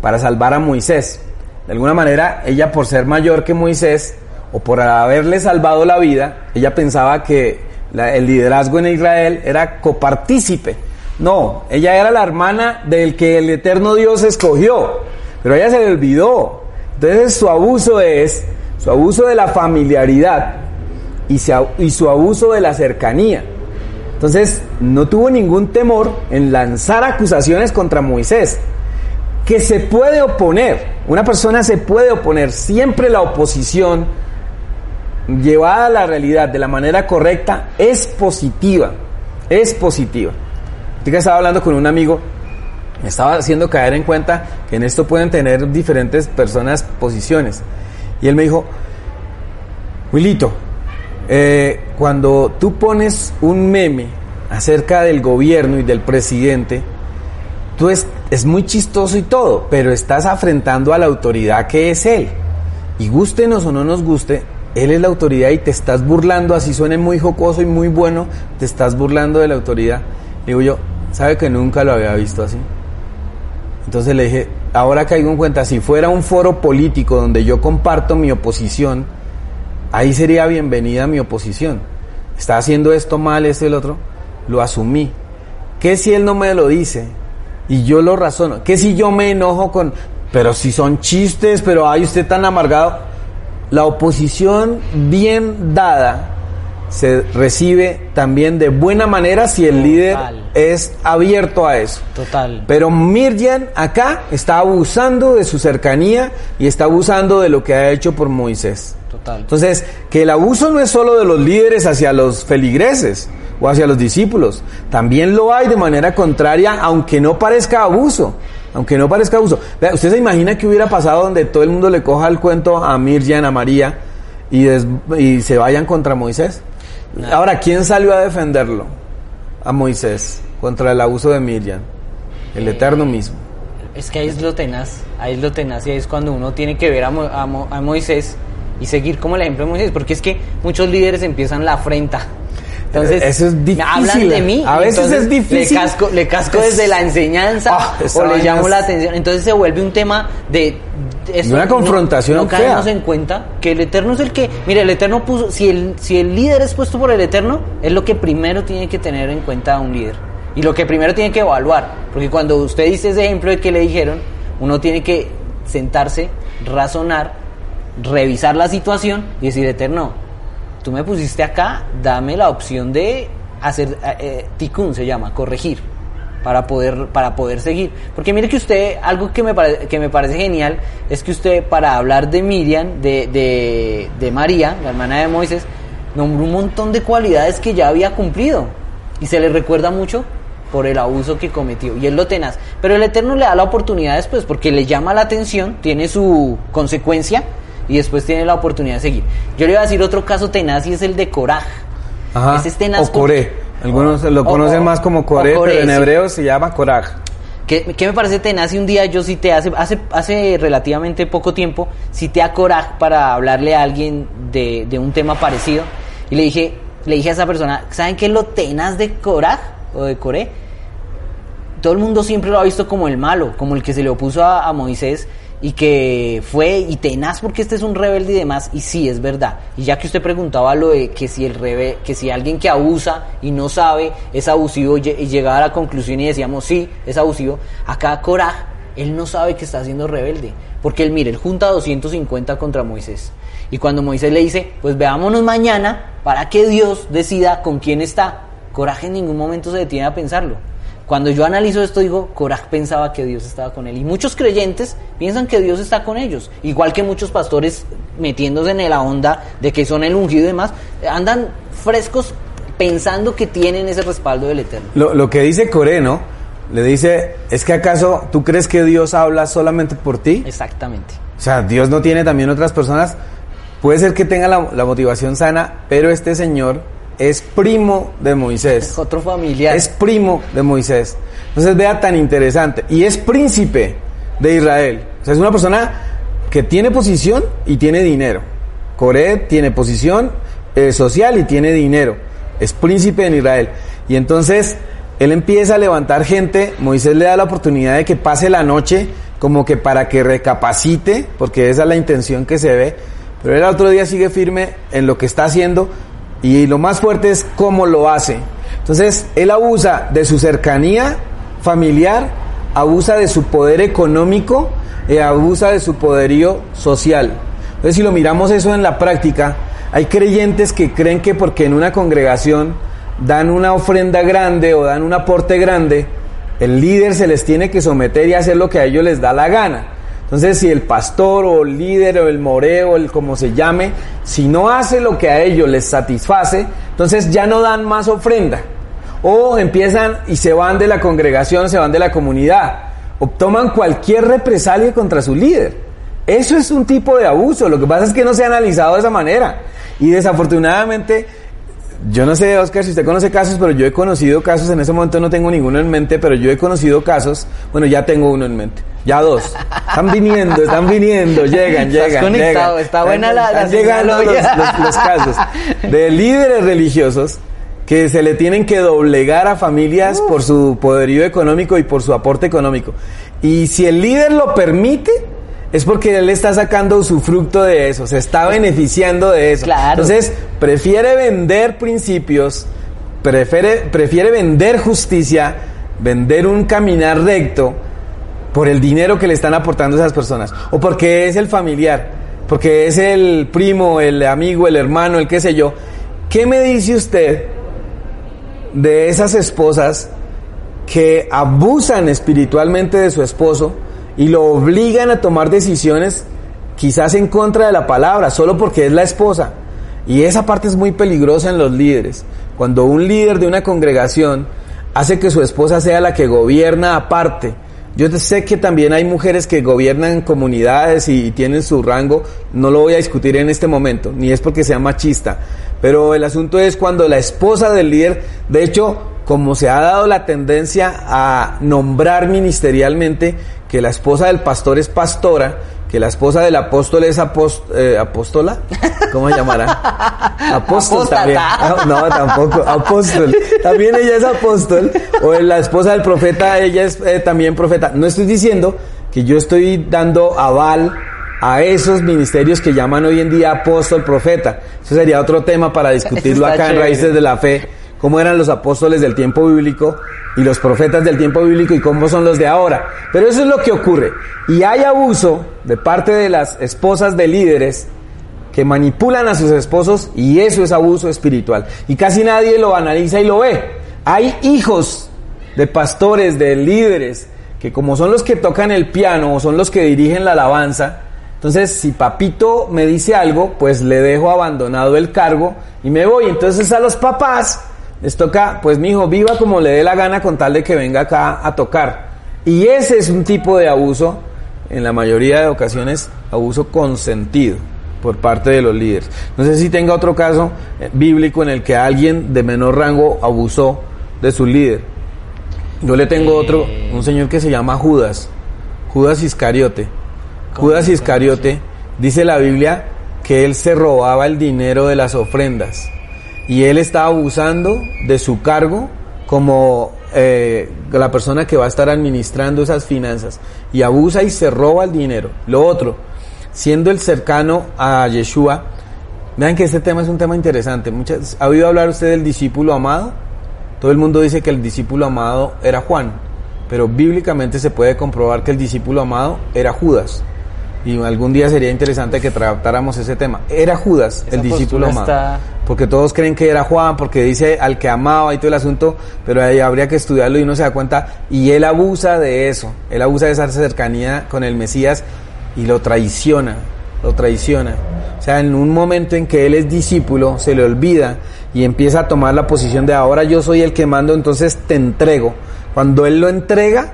[SPEAKER 1] para salvar a Moisés. De alguna manera, ella por ser mayor que Moisés o por haberle salvado la vida, ella pensaba que el liderazgo en Israel era copartícipe. No, ella era la hermana del que el eterno Dios escogió, pero ella se le olvidó. Entonces su abuso es su abuso de la familiaridad y, y su abuso de la cercanía. Entonces no tuvo ningún temor en lanzar acusaciones contra Moisés, que se puede oponer, una persona se puede oponer, siempre la oposición llevada a la realidad de la manera correcta es positiva, es positiva. Yo estaba hablando con un amigo, me estaba haciendo caer en cuenta que en esto pueden tener diferentes personas posiciones. Y él me dijo, Wilito, eh, cuando tú pones un meme acerca del gobierno y del presidente, tú es, es muy chistoso y todo, pero estás afrentando a la autoridad que es él. Y gustenos o no nos guste, él es la autoridad y te estás burlando, así suene muy jocoso y muy bueno, te estás burlando de la autoridad. Digo yo, ¿sabe que nunca lo había visto así? Entonces le dije, ahora caigo en cuenta, si fuera un foro político donde yo comparto mi oposición, ahí sería bienvenida mi oposición. Está haciendo esto mal, esto y el otro, lo asumí. ¿Qué si él no me lo dice? Y yo lo razono. ¿Qué si yo me enojo con, pero si son chistes, pero hay usted tan amargado? La oposición bien dada se recibe también de buena manera si el líder es abierto a eso.
[SPEAKER 3] Total.
[SPEAKER 1] Pero Mirjan acá está abusando de su cercanía y está abusando de lo que ha hecho por Moisés.
[SPEAKER 3] Total.
[SPEAKER 1] Entonces, que el abuso no es solo de los líderes hacia los feligreses o hacia los discípulos, también lo hay de manera contraria, aunque no parezca abuso aunque no parezca abuso. ¿Usted se imagina que hubiera pasado donde todo el mundo le coja el cuento a Mirjan, a María y, y se vayan contra Moisés? Ahora, ¿quién salió a defenderlo? A Moisés, contra el abuso de Mirjan. El Eterno mismo.
[SPEAKER 3] Es que ahí es lo tenaz, ahí es lo tenaz y ahí es cuando uno tiene que ver a, a Moisés y seguir como el ejemplo de Moisés, porque es que muchos líderes empiezan la afrenta entonces,
[SPEAKER 1] eso es difícil.
[SPEAKER 3] hablan de mí.
[SPEAKER 1] A veces es difícil.
[SPEAKER 3] Le casco, le casco desde la enseñanza ah, o le llamo la atención. Entonces se vuelve un tema de.
[SPEAKER 1] una confrontación.
[SPEAKER 3] No, no en cuenta que el Eterno es el que. Mire, el Eterno puso. Si el, si el líder es puesto por el Eterno, es lo que primero tiene que tener en cuenta un líder. Y lo que primero tiene que evaluar. Porque cuando usted dice ese ejemplo de que le dijeron, uno tiene que sentarse, razonar, revisar la situación y decir, Eterno, tú me pusiste acá, dame la opción de hacer, eh, eh se llama, corregir, para poder, para poder seguir. Porque mire que usted, algo que me, que me parece genial, es que usted para hablar de Miriam, de, de, de María, la hermana de Moisés, nombró un montón de cualidades que ya había cumplido. Y se le recuerda mucho por el abuso que cometió. Y él lo tenaz. Pero el Eterno le da la oportunidad después porque le llama la atención, tiene su consecuencia y después tiene la oportunidad de seguir. Yo le iba a decir otro caso tenaz y es el de Coraj.
[SPEAKER 1] Ese es tenaz o Coré. Algunos lo conocen más como Coré, pero en hebreo se llama Coraj.
[SPEAKER 3] ¿Qué, me parece tenaz? Y un día yo cité, hace, hace, hace relativamente poco tiempo, cité a Coraj para hablarle a alguien de, de un tema parecido. Y le dije, le dije a esa persona, ¿saben qué es lo tenaz de Coraj o de Coré? Todo el mundo siempre lo ha visto como el malo, como el que se le opuso a, a Moisés y que fue y tenaz porque este es un rebelde y demás y sí es verdad. Y ya que usted preguntaba lo de que si el rebe, que si alguien que abusa y no sabe es abusivo y llegaba a la conclusión y decíamos sí es abusivo acá Coraj él no sabe que está siendo rebelde. Porque él mire él junta 250 contra Moisés. Y cuando Moisés le dice pues veámonos mañana para que Dios decida con quién está Coraje en ningún momento se detiene a pensarlo cuando yo analizo esto, digo, Coraj pensaba que Dios estaba con él. Y muchos creyentes piensan que Dios está con ellos. Igual que muchos pastores metiéndose en la onda de que son el ungido y demás, andan frescos pensando que tienen ese respaldo del Eterno.
[SPEAKER 1] Lo, que dice Coré, ¿no? Le dice, ¿es que acaso tú crees que Dios habla solamente por ti?
[SPEAKER 3] Exactamente.
[SPEAKER 1] O sea, Dios no tiene también otras personas. Puede ser que tenga la, la motivación sana, pero este señor es primo de Moisés.
[SPEAKER 3] Otro familiar.
[SPEAKER 1] Es primo de Moisés. Entonces vea tan interesante. Y es príncipe de Israel. O sea, es una persona que tiene posición y tiene dinero. Coré tiene posición eh, social y tiene dinero. es príncipe en Israel. Y entonces él empieza a levantar gente, Moisés le da la oportunidad de que pase la noche como que para que recapacite, porque esa es la intención que se ve, pero él otro día sigue firme en lo que está haciendo y lo más fuerte es cómo lo hace. Entonces, él abusa de su cercanía familiar, abusa de su poder económico y abusa de su poderío social. Entonces, si lo miramos eso en la práctica, hay creyentes que creen que porque en una congregación dan una ofrenda grande o dan un aporte grande, el líder se les tiene que someter y hacer lo que a ellos les da la gana. Entonces, si el pastor o el líder o el moreo, el como se llame, si no hace lo que a ellos les satisface, entonces ya no dan más ofrenda. O empiezan y se van de la congregación, se van de la comunidad. O toman cualquier represalia contra su líder. Eso es un tipo de abuso. Lo que pasa es que no se ha analizado de esa manera. Y desafortunadamente yo no sé, Oscar, si usted conoce casos, pero yo he conocido casos, en ese momento no tengo ninguno en mente, pero yo he conocido casos, bueno, ya tengo uno en mente, ya dos. Están viniendo, están viniendo, llegan, llegan.
[SPEAKER 3] conectado, está buena la,
[SPEAKER 1] están llegando los, los, casos de líderes religiosos que se le tienen que doblegar a familias por su poderío económico y por su aporte económico. Y si el líder lo permite, es porque él está sacando su fruto de eso, se está beneficiando de eso. Entonces, prefiere vender principios, prefiere, prefiere vender justicia, vender un caminar recto por el dinero que le están aportando esas personas. O porque es el familiar, porque es el primo, el amigo, el hermano, el qué sé yo. ¿Qué me dice usted de esas esposas que abusan espiritualmente de su esposo? Y lo obligan a tomar decisiones quizás en contra de la palabra, solo porque es la esposa. Y esa parte es muy peligrosa en los líderes. Cuando un líder de una congregación hace que su esposa sea la que gobierna aparte, yo sé que también hay mujeres que gobiernan comunidades y, tienen su rango, no lo voy a discutir en este momento, ni es porque sea machista, pero el asunto es cuando la esposa del líder, de hecho, como se ha dado la tendencia a nombrar ministerialmente que la esposa del pastor es pastora, que la esposa del apóstol es eh, apóstola, ¿cómo se llamará? [LAUGHS] Apóstol también. No, tampoco, apóstol. También ella es apóstol, o la esposa del profeta, ella es eh, también profeta. No estoy diciendo que yo estoy dando aval a esos ministerios que llaman hoy en día apóstol, profeta. Eso sería otro tema para discutirlo acá en Raíces de la Fe cómo eran los apóstoles del tiempo bíblico y los profetas del tiempo bíblico y cómo son los de ahora. Pero eso es lo que ocurre. Y hay abuso de parte de las esposas de líderes que manipulan a sus esposos y eso es abuso espiritual. Y casi nadie lo analiza y lo ve. Hay hijos de pastores, de líderes, que como son los que tocan el piano o son los que dirigen la alabanza, entonces si papito me dice algo, pues le dejo abandonado el cargo y me voy. Entonces a los papás les toca, pues mi hijo, viva como le dé la gana con tal de que venga acá a tocar. Y ese es un tipo de abuso, en la mayoría de ocasiones, abuso consentido por parte de los líderes. No sé si tenga otro caso eh, bíblico en el que alguien de menor rango abusó de su líder. Yo le tengo otro, un señor que se llama Judas, Judas Iscariote. Judas Iscariote, dice la Biblia, que él se robaba el dinero de las ofrendas y él está abusando de su cargo como eh, la persona que va a estar administrando esas finanzas y abusa y se roba el dinero. Lo otro, siendo el cercano a Yeshua, vean que este tema es un tema interesante. Muchas, ¿Ha oído hablar usted del discípulo amado? Todo el mundo dice que el discípulo amado era Juan, pero bíblicamente se puede comprobar que el discípulo amado era Judas. Y algún día sería interesante que tratáramos ese tema. Era Judas, el discípulo amado. Porque todos creen que era Juan, porque dice al que amaba y todo el asunto, pero ahí habría que estudiarlo y uno se da cuenta. Y él abusa de eso. Él abusa de esa cercanía con el Mesías y lo traiciona. Lo traiciona. O sea, en un momento en que él es discípulo, se le olvida y empieza a tomar la posición de ahora yo soy el que mando, entonces te entrego. Cuando él lo entrega,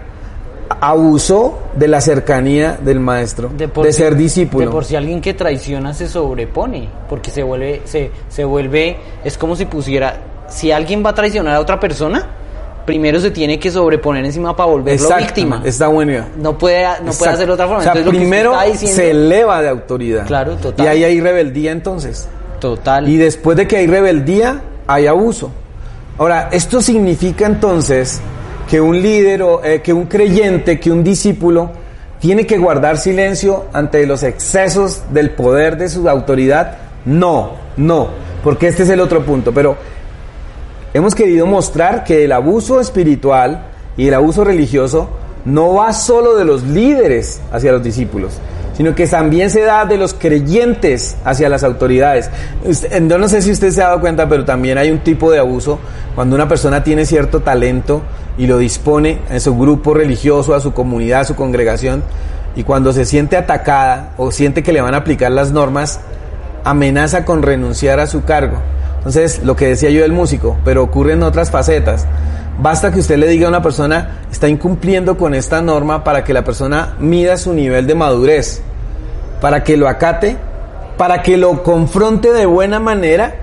[SPEAKER 1] abusó de la cercanía del maestro, de, ser discípulo.
[SPEAKER 3] De por si alguien que traiciona se sobrepone, porque se vuelve, se, se vuelve, es como si pusiera, si alguien va a traicionar a otra persona, primero se tiene que sobreponer encima para volverlo víctima.
[SPEAKER 1] Está bueno.
[SPEAKER 3] No puede, no puede hacer otra forma.
[SPEAKER 1] O sea, primero se eleva de autoridad.
[SPEAKER 3] Claro, total.
[SPEAKER 1] Y ahí hay rebeldía entonces.
[SPEAKER 3] Total.
[SPEAKER 1] Y después de que hay rebeldía, hay abuso. Ahora, esto significa entonces que un líder o eh, que un creyente, que un discípulo tiene que guardar silencio ante los excesos del poder de su autoridad. No, no, porque este es el otro punto. Pero hemos querido mostrar que el abuso espiritual y el abuso religioso no va solo de los líderes hacia los discípulos, sino que también se da de los creyentes hacia las autoridades. Yo no sé si usted se ha dado cuenta, pero también hay un tipo de abuso cuando una persona tiene cierto talento y lo dispone en su grupo religioso, a su comunidad, a su congregación, y cuando se siente atacada o siente que le van a aplicar las normas, amenaza con renunciar a su cargo. Entonces, lo que decía yo del músico, pero ocurre en otras facetas. Basta que usted le diga a una persona, está incumpliendo con esta norma para que la persona mida su nivel de madurez, para que lo acate, para que lo confronte de buena manera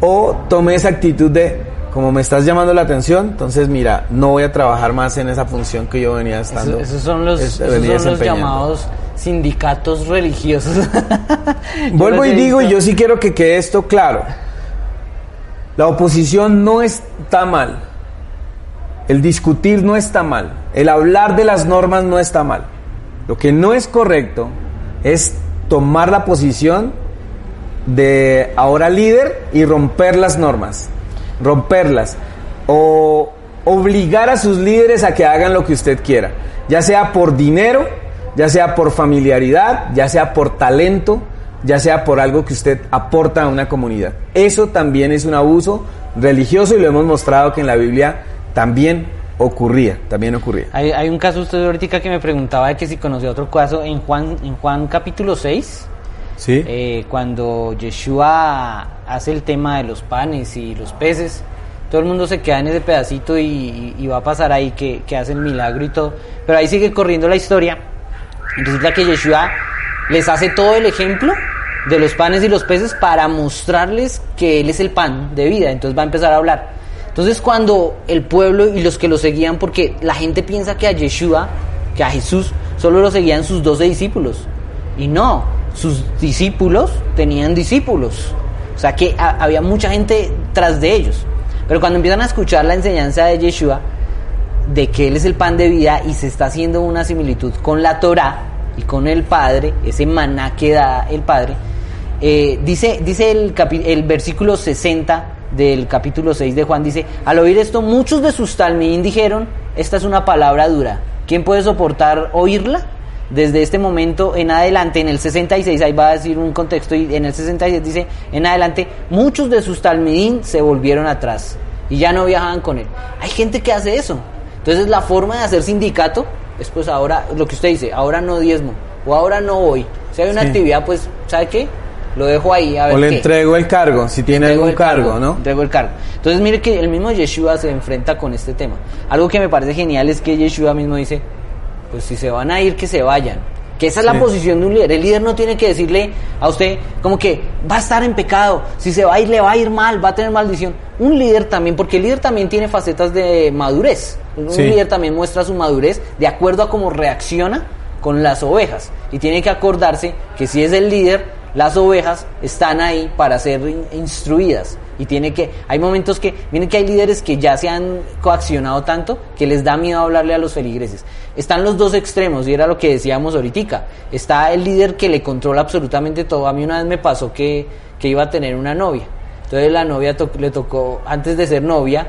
[SPEAKER 1] o tome esa actitud de, como me estás llamando la atención, entonces mira, no voy a trabajar más en esa función que yo venía estando.
[SPEAKER 3] esos son los, esos son los llamados sindicatos religiosos. [LAUGHS]
[SPEAKER 1] Vuelvo y digo, y yo sí quiero que quede esto claro. La oposición no está mal. El discutir no está mal. El hablar de las normas no está mal. Lo que no es correcto es tomar la posición de ahora líder y romper las normas. Romperlas. O obligar a sus líderes a que hagan lo que usted quiera. Ya sea por dinero, ya sea por familiaridad, ya sea por talento, ya sea por algo que usted aporta a una comunidad. Eso también es un abuso religioso y lo hemos mostrado que en la Biblia también ocurría, también ocurría.
[SPEAKER 3] Hay, un caso usted ahorita que me preguntaba de que si conocía otro caso en Juan, en Juan capítulo 6,
[SPEAKER 1] ¿Sí?
[SPEAKER 3] Eh, cuando Yeshua hace el tema de los panes y los peces, todo el mundo se queda en ese pedacito y, va a pasar ahí que, que, hace el milagro y todo, pero ahí sigue corriendo la historia. Resulta que Yeshua les hace todo el ejemplo de los panes y los peces para mostrarles que Él es el pan de vida, entonces va a empezar a hablar. Entonces cuando el pueblo y los que lo seguían, porque la gente piensa que a Yeshua, que a Jesús, solo lo seguían sus doce discípulos. Y no, sus discípulos tenían discípulos. O sea que había mucha gente tras de ellos. Pero cuando empiezan a escuchar la enseñanza de Yeshua, de que Él es el pan de vida y se está haciendo una similitud con la Torah y con el Padre, ese maná que da el Padre, eh, dice, dice el, el versículo 60 del capítulo 6 de Juan dice, al oír esto muchos de sus talmidín dijeron, esta es una palabra dura, ¿quién puede soportar oírla? Desde este momento en adelante, en el 66, ahí va a decir un contexto, y en el 66 dice, en adelante, muchos de sus talmidín se volvieron atrás y ya no viajaban con él. Hay gente que hace eso. Entonces la forma de hacer sindicato es pues ahora, lo que usted dice, ahora no diezmo, o ahora no voy. Si hay una actividad, pues, ¿sabe qué? Lo dejo ahí a ver
[SPEAKER 1] o le entrego el cargo si tiene algún cargo, ¿no?
[SPEAKER 3] Entrego el cargo. Entonces mire que el mismo Yeshua se enfrenta con este tema. Algo que me parece genial es que Yeshua mismo dice, pues si se van a ir que se vayan. Que esa es la posición de un líder. El líder no tiene que decirle a usted como que va a estar en pecado, si se va a ir le va a ir mal, va a tener maldición. Un líder también, porque el líder también tiene facetas de madurez. Un líder también muestra su madurez de acuerdo a cómo reacciona con las ovejas. Y tiene que acordarse que si es el líder, las ovejas están ahí para ser instruidas. Y tiene que hay momentos que miren que hay líderes que ya se han coaccionado tanto que les da miedo hablarle a los feligreses. Están los dos extremos y era lo que decíamos ahorita. Está el líder que le controla absolutamente todo. A mí una vez me pasó que, que iba a tener una novia. Entonces la novia le tocó antes de ser novia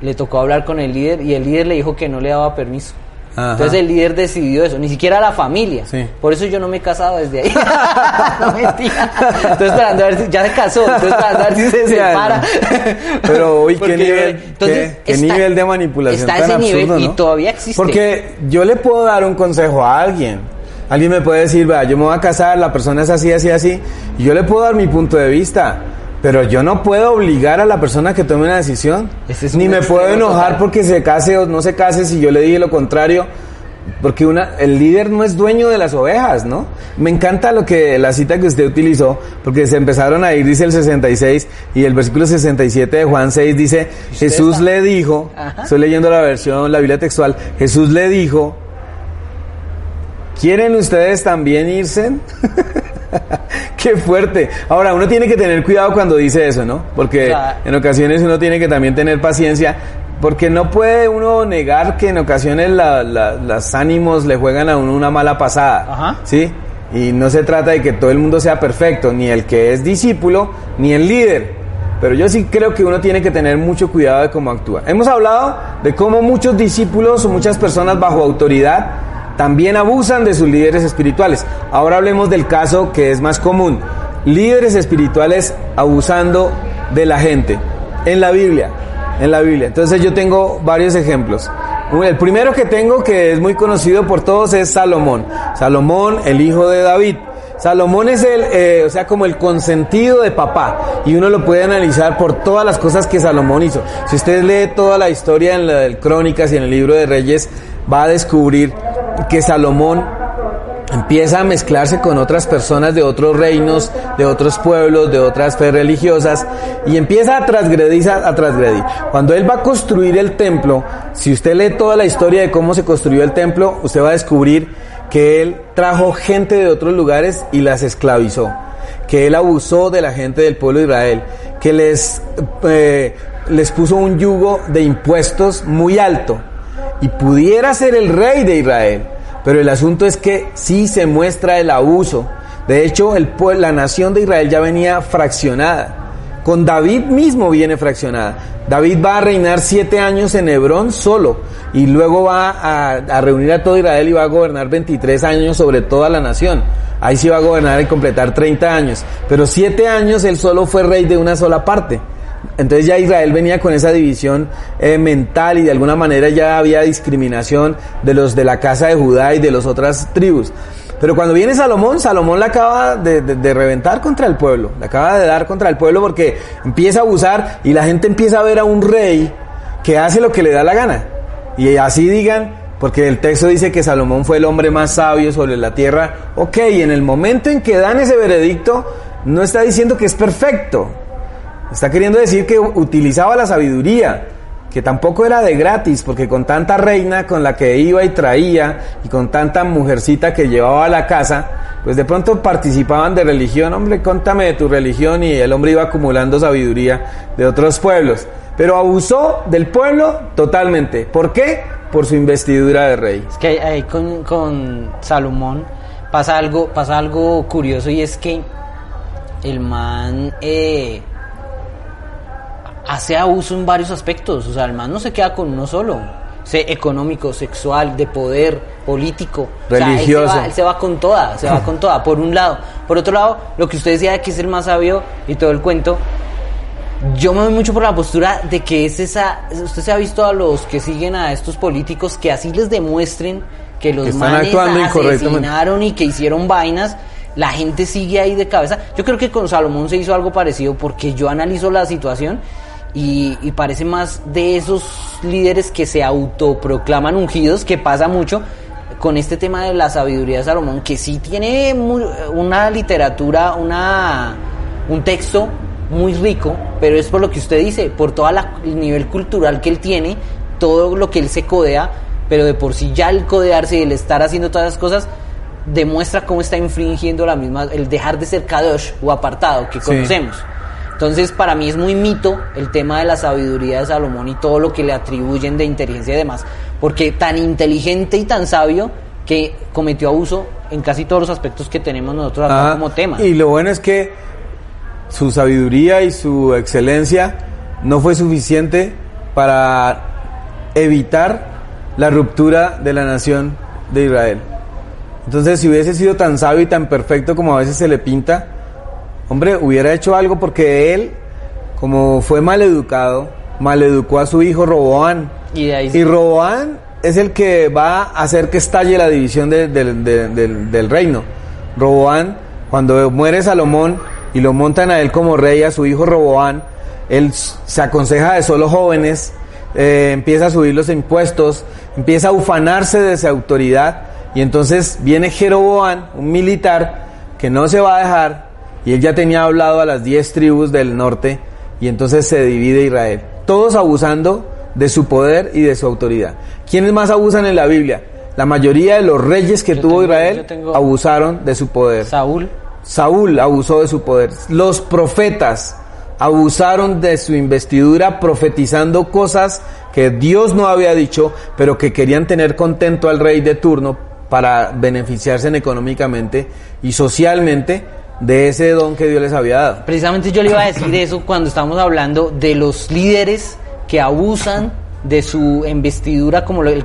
[SPEAKER 3] le tocó hablar con el líder y el líder le dijo que no le daba permiso entonces el líder decidió eso, ni siquiera la familia. Por eso yo no me he casado desde ahí. [LAUGHS] no mentira. Estoy esperando a ver si ya se casó, estoy esperando a ver si se separa. [LAUGHS]
[SPEAKER 1] Pero hoy qué nivel, qué, nivel de manipulación
[SPEAKER 3] está ese nivel y todavía existe.
[SPEAKER 1] Porque yo le puedo dar un consejo a alguien. Alguien me puede decir, vea, yo me voy a casar, la persona es así, así, así, y yo le puedo dar mi punto de vista. Pero yo no puedo obligar a la persona que tome una decisión. Ni me puedo enojar porque se case o no se case si yo le dije lo contrario. Porque una, el líder no es dueño de las ovejas, ¿no? Me encanta lo que, la cita que usted utilizó, porque se empezaron a ir, dice el 66, y el versículo 67 de Juan 6 dice, Jesús le dijo, estoy leyendo la versión, la Biblia textual, Jesús le dijo, ¿quieren ustedes también irse? [LAUGHS] [LAUGHS] Qué fuerte. Ahora, uno tiene que tener cuidado cuando dice eso, ¿no? Porque
[SPEAKER 3] Claro.
[SPEAKER 1] en ocasiones uno tiene que también tener paciencia, porque no puede uno negar que en ocasiones la- la- los ánimos le juegan a uno una mala pasada,
[SPEAKER 3] Ajá.
[SPEAKER 1] ¿sí? Y no se trata de que todo el mundo sea perfecto, ni el que es discípulo, ni el líder. Pero yo sí creo que uno tiene que tener mucho cuidado de cómo actúa. Hemos hablado de cómo muchos discípulos o muchas personas bajo autoridad también abusan de sus líderes espirituales. Ahora hablemos del caso que es más común. Líderes espirituales abusando de la gente. En la Biblia. En la Biblia. Entonces yo tengo varios ejemplos. El primero que tengo que es muy conocido por todos es Salomón. Salomón, el hijo de David. Salomón es el, eh, o sea, como el consentido de papá. Y uno lo puede analizar por todas las cosas que Salomón hizo. Si usted lee toda la historia en la del Crónicas y en el libro de Reyes, va a descubrir que Salomón empieza a mezclarse con otras personas de otros reinos, de otros pueblos, de otras fe religiosas y empieza a transgredir, a. Cuando él va a construir el templo, si usted lee toda la historia de cómo se construyó el templo, usted va a descubrir que él trajo gente de otros lugares y las esclavizó, que él abusó de la gente del pueblo de Israel, que les, eh, les puso un yugo de impuestos muy alto y pudiera ser el rey de Israel. Pero el asunto es que sí se muestra el abuso. De hecho, el, la nación de Israel ya venía fraccionada. Con David mismo viene fraccionada. David va a reinar siete años en Hebrón solo y luego va a, a reunir a todo Israel y va a gobernar 23 años sobre toda la nación. Ahí sí va a gobernar y completar 30 años. Pero siete años él solo fue rey de una sola parte. Entonces ya Israel venía con esa división eh, mental y de alguna manera ya había discriminación de los de la casa de Judá y de las otras tribus. Pero cuando viene Salomón, Salomón la acaba de, de- reventar contra el pueblo, la acaba de dar contra el pueblo porque empieza a abusar y la gente empieza a ver a un rey que hace lo que le da la gana. Y así digan, porque el texto dice que Salomón fue el hombre más sabio sobre la tierra. Ok, en el momento en que dan ese veredicto, no está diciendo que es perfecto. Está queriendo decir que utilizaba la sabiduría, que tampoco era de gratis, porque con tanta reina con la que iba y traía, y con tanta mujercita que llevaba a la casa, pues de pronto participaban de religión, hombre, contame de tu religión, y el hombre iba acumulando sabiduría de otros pueblos. Pero abusó del pueblo totalmente. ¿Por qué? Por su investidura de rey.
[SPEAKER 3] Es que ahí- con Salomón pasa algo, pasa algo curioso y es que el man eh, hace abuso en varios aspectos. O sea, el man no se queda con uno solo. Se- económico, sexual, de poder, político. O sea, él se
[SPEAKER 1] Religioso.
[SPEAKER 3] va- él se va con toda, se va con toda, por un lado. Por otro lado, lo que usted decía de que es el más sabio y todo el cuento, yo me voy mucho por la postura de que es esa. Usted se ha visto a los que siguen a estos políticos que así les demuestren que los
[SPEAKER 1] Que
[SPEAKER 3] manes asesinaron y que hicieron vainas. La gente sigue ahí de cabeza. Yo creo que con Salomón se hizo algo parecido porque yo analizo la situación y, y parece más de esos líderes que se autoproclaman ungidos, que pasa mucho con este tema de la sabiduría de Salomón, que sí tiene muy- una literatura, una, un texto muy rico, pero es por lo que usted dice, por todo el nivel cultural que él tiene, todo lo que él se codea, pero de por sí ya el codearse y el estar haciendo todas esas cosas demuestra cómo está infringiendo la misma, el dejar de ser kadosh o apartado que
[SPEAKER 1] Sí.
[SPEAKER 3] Entonces, para mí es muy mito el tema de la sabiduría de Salomón y todo lo que le atribuyen de inteligencia y demás, porque tan inteligente y tan sabio que cometió abuso en casi todos los aspectos que tenemos nosotros acá
[SPEAKER 1] Ajá.
[SPEAKER 3] como tema.
[SPEAKER 1] Y lo bueno es que su sabiduría y su excelencia no fue suficiente para evitar la ruptura de la nación de Israel. Entonces, si hubiese sido tan sabio y tan perfecto como a veces se le pinta, hombre, hubiera hecho algo porque él, como fue maleducado, maleducó a su hijo Roboán.
[SPEAKER 3] Y
[SPEAKER 1] Roboán es el que va a hacer que estalle la división de- del- de- del, del reino. Roboán, cuando muere Salomón y lo montan a él como rey, a su hijo Roboán, él se aconseja de solo jóvenes, eh, empieza a subir los impuestos, empieza a ufanarse de su autoridad, y entonces viene Jeroboán, un militar, que no se va a dejar, y él ya tenía hablado a las diez tribus del norte, y entonces se divide Israel. Todos abusando de su poder y de su autoridad. ¿Quiénes más abusan en la Biblia? La mayoría de los reyes que
[SPEAKER 3] Yo
[SPEAKER 1] tuvo
[SPEAKER 3] tengo-
[SPEAKER 1] Israel abusaron de su poder.
[SPEAKER 3] Saúl,
[SPEAKER 1] Saúl abusó de su poder. Los profetas abusaron de su investidura profetizando cosas que Dios no había dicho, pero que querían tener contento al rey de turno para beneficiarse económicamente y socialmente de ese don que Dios les había dado.
[SPEAKER 3] Precisamente yo le iba a decir [CLEARS THROAT] eso cuando estamos hablando de los líderes que abusan de su investidura, como lo- el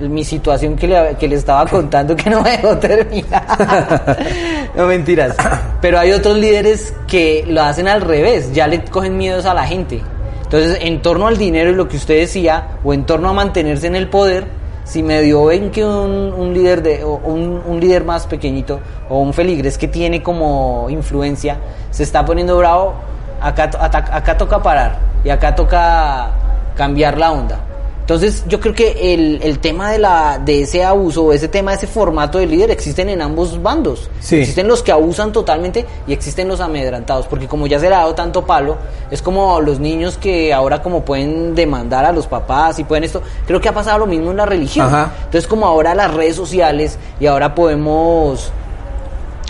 [SPEAKER 3] mi situación que le, que le estaba contando que no me dejó terminar. [LAUGHS] no mentiras. Pero hay otros líderes que lo hacen al revés, ya le cogen miedos a la gente. Entonces, en torno al dinero y lo que usted decía, o en torno a mantenerse en el poder, si medio ven que un, un líder de, o un, un líder más pequeñito o un feligrés que tiene como influencia se está poniendo bravo, acá, acá toca parar y acá toca cambiar la onda. Entonces yo creo que el, el tema de, la, de ese abuso ese tema de ese formato de líder existen en ambos bandos.
[SPEAKER 1] Sí.
[SPEAKER 3] Existen los que abusan totalmente y existen los amedrantados, porque como ya se le ha dado tanto palo, es como los niños que ahora como pueden demandar a los papás y pueden esto, creo que ha pasado lo mismo en la religión.
[SPEAKER 1] Ajá.
[SPEAKER 3] Entonces como ahora las redes sociales y ahora podemos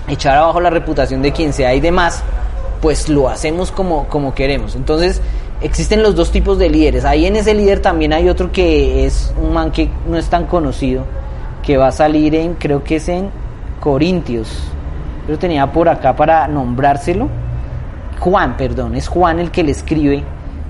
[SPEAKER 3] echar abajo la reputación de quien sea y demás, pues lo hacemos como, como queremos. Entonces, existen los dos tipos de líderes. Ahí en ese líder también hay otro que es un man que no es tan conocido, que va a salir en, creo que es en Corintios. Yo lo tenía por acá para nombrárselo. Juan, perdón, es Juan el que le escribe.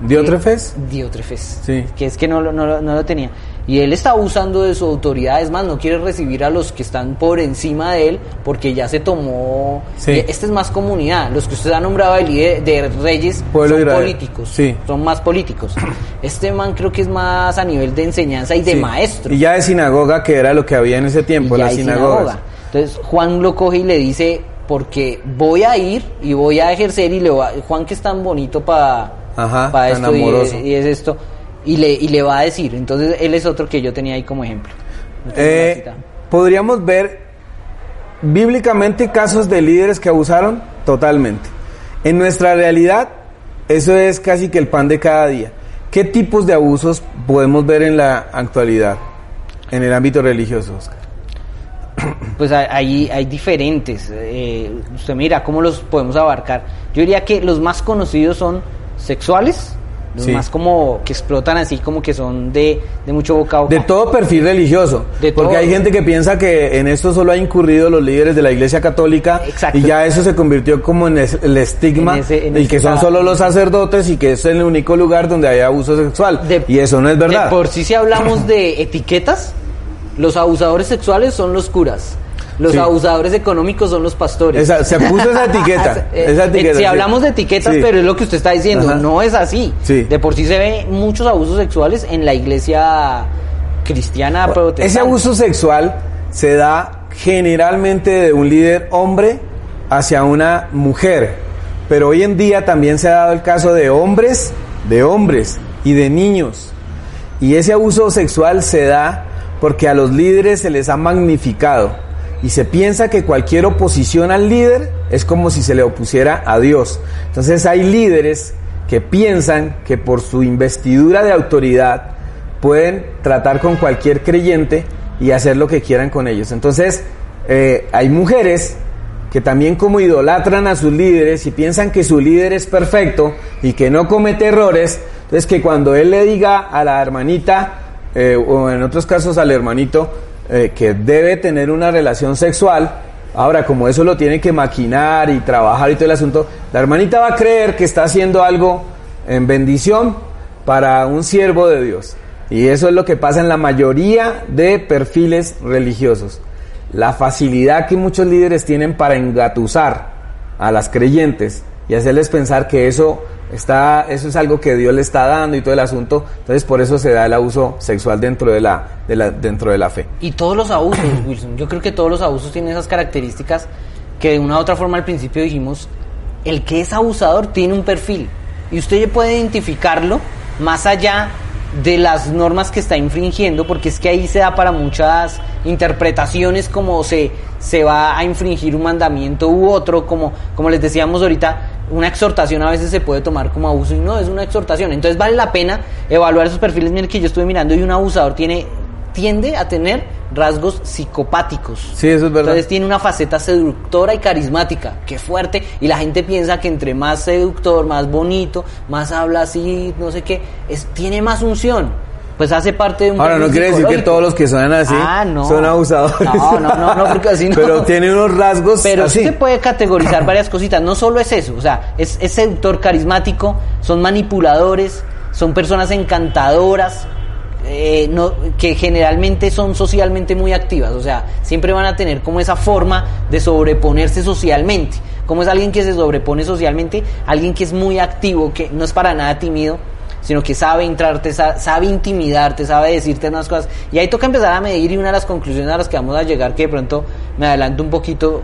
[SPEAKER 1] ¿Diótrefes?
[SPEAKER 3] Eh, Diótrefes.
[SPEAKER 1] Sí.
[SPEAKER 3] Que es que no, no, no lo tenía. Y él está abusando de su autoridad, es más, no quiere recibir a los que están por encima de él porque ya se tomó...
[SPEAKER 1] Sí.
[SPEAKER 3] Eh, Esta es más comunidad. Los que usted ha nombrado de, de reyes
[SPEAKER 1] Pueblo
[SPEAKER 3] son políticos.
[SPEAKER 1] Sí.
[SPEAKER 3] Son más políticos. Este man creo que es más a nivel de enseñanza y de
[SPEAKER 1] Sí.
[SPEAKER 3] maestro.
[SPEAKER 1] Y ya de sinagoga, que era lo que había en ese tiempo, sinagogas.
[SPEAKER 3] sinagoga. Entonces Juan lo coge y le dice, porque voy a ir y voy a ejercer y le va, Juan que es tan bonito para
[SPEAKER 1] Ajá, tan
[SPEAKER 3] esto y es esto, y le, y le va a decir, entonces él es otro que yo tenía ahí como ejemplo.
[SPEAKER 1] Eh. Podríamos ver bíblicamente casos de líderes que abusaron totalmente. En nuestra realidad, eso es casi que el pan de cada día. ¿Qué tipos de abusos podemos ver en la actualidad, en el ámbito religioso, Oscar? [COUGHS]
[SPEAKER 3] Pues hay, hay diferentes. eh, usted mira cómo los podemos abarcar. Yo diría que los más conocidos son sexuales, los
[SPEAKER 1] Sí.
[SPEAKER 3] más como que explotan así, como que son de, de mucho boca a boca.
[SPEAKER 1] De todo perfil religioso.
[SPEAKER 3] De
[SPEAKER 1] porque
[SPEAKER 3] todo.
[SPEAKER 1] hay gente que piensa que en esto solo ha incurrido los líderes de la iglesia católica
[SPEAKER 3] Exacto.
[SPEAKER 1] y ya eso se convirtió como en es- el estigma
[SPEAKER 3] En ese- en
[SPEAKER 1] y que son solo los sacerdotes y que es el único lugar donde hay abuso sexual.
[SPEAKER 3] De-
[SPEAKER 1] y eso no es verdad.
[SPEAKER 3] De por sí si hablamos de etiquetas, los abusadores sexuales son los curas. Los
[SPEAKER 1] Sí.
[SPEAKER 3] abusadores económicos son los pastores.
[SPEAKER 1] Esa- se puso esa [LAUGHS] etiqueta.
[SPEAKER 3] Eh,
[SPEAKER 1] esa
[SPEAKER 3] eh,
[SPEAKER 1] etiqueta,
[SPEAKER 3] si
[SPEAKER 1] sí.
[SPEAKER 3] hablamos de etiquetas,
[SPEAKER 1] Sí.
[SPEAKER 3] pero es lo que usted está diciendo,
[SPEAKER 1] Ajá.
[SPEAKER 3] no es así.
[SPEAKER 1] Sí.
[SPEAKER 3] De por sí se ve muchos abusos sexuales en la iglesia cristiana protestante.
[SPEAKER 1] Ese abuso sexual se da generalmente de un líder hombre hacia una mujer, pero hoy en día también se ha dado el caso de hombres, de hombres y de niños. Y ese abuso sexual se da porque a los líderes se les ha magnificado y se piensa que cualquier oposición al líder es como si se le opusiera a Dios. Entonces hay líderes que piensan que por su investidura de autoridad pueden tratar con cualquier creyente y hacer lo que quieran con ellos. Entonces eh, hay mujeres que también como idolatran a sus líderes y piensan que su líder es perfecto y que no comete errores, entonces que cuando él le diga a la hermanita, eh, o en otros casos al hermanito, eh, que debe tener una relación sexual, ahora como eso lo tiene que maquinar y trabajar y todo el asunto, la hermanita va a creer que está haciendo algo en bendición para un siervo de Dios. Y eso es lo que pasa en la mayoría de perfiles religiosos la facilidad que muchos líderes tienen para engatusar a las creyentes y hacerles pensar que eso está eso es algo que Dios le está dando y todo el asunto, entonces por eso se da el abuso sexual dentro de la, de la dentro de la fe.
[SPEAKER 3] Y todos los abusos, [COUGHS] Wilson. Yo creo que todos los abusos tienen esas características que de una u otra forma al principio dijimos, el que es abusador tiene un perfil. Y usted puede identificarlo más allá de las normas que está infringiendo, porque es que ahí se da para muchas interpretaciones como se, se va a infringir un mandamiento u otro, como, como les decíamos ahorita, una exhortación a veces se puede tomar como abuso y no, es una exhortación. Entonces vale la pena evaluar esos perfiles. Miren que yo estuve mirando y un abusador tiene tiende a tener rasgos psicopáticos.
[SPEAKER 1] Sí, eso es verdad.
[SPEAKER 3] Entonces tiene una faceta seductora y carismática, qué fuerte, y la gente piensa que entre más seductor, más bonito, más habla así, no sé qué, es, tiene más unción. Pues hace parte de un
[SPEAKER 1] Ahora, no quiere decir que todos los que suenan así
[SPEAKER 3] Ah, no.
[SPEAKER 1] son abusadores.
[SPEAKER 3] No, no, no, no, porque así no.
[SPEAKER 1] Pero tiene unos rasgos
[SPEAKER 3] Pero
[SPEAKER 1] así.
[SPEAKER 3] sí se puede categorizar [COUGHS] varias cositas. No solo es eso, o sea, es, es seductor, carismático, son manipuladores, son personas encantadoras, eh, no, que generalmente son socialmente muy activas. O sea, siempre van a tener como esa forma de sobreponerse socialmente. Como es alguien que se sobrepone socialmente, alguien que es muy activo, que no es para nada tímido, sino que sabe entrarte, sa- sabe intimidarte, sabe decirte unas cosas. Y ahí toca empezar a medir y una de las conclusiones a las que vamos a llegar, que de pronto me adelanto un poquito,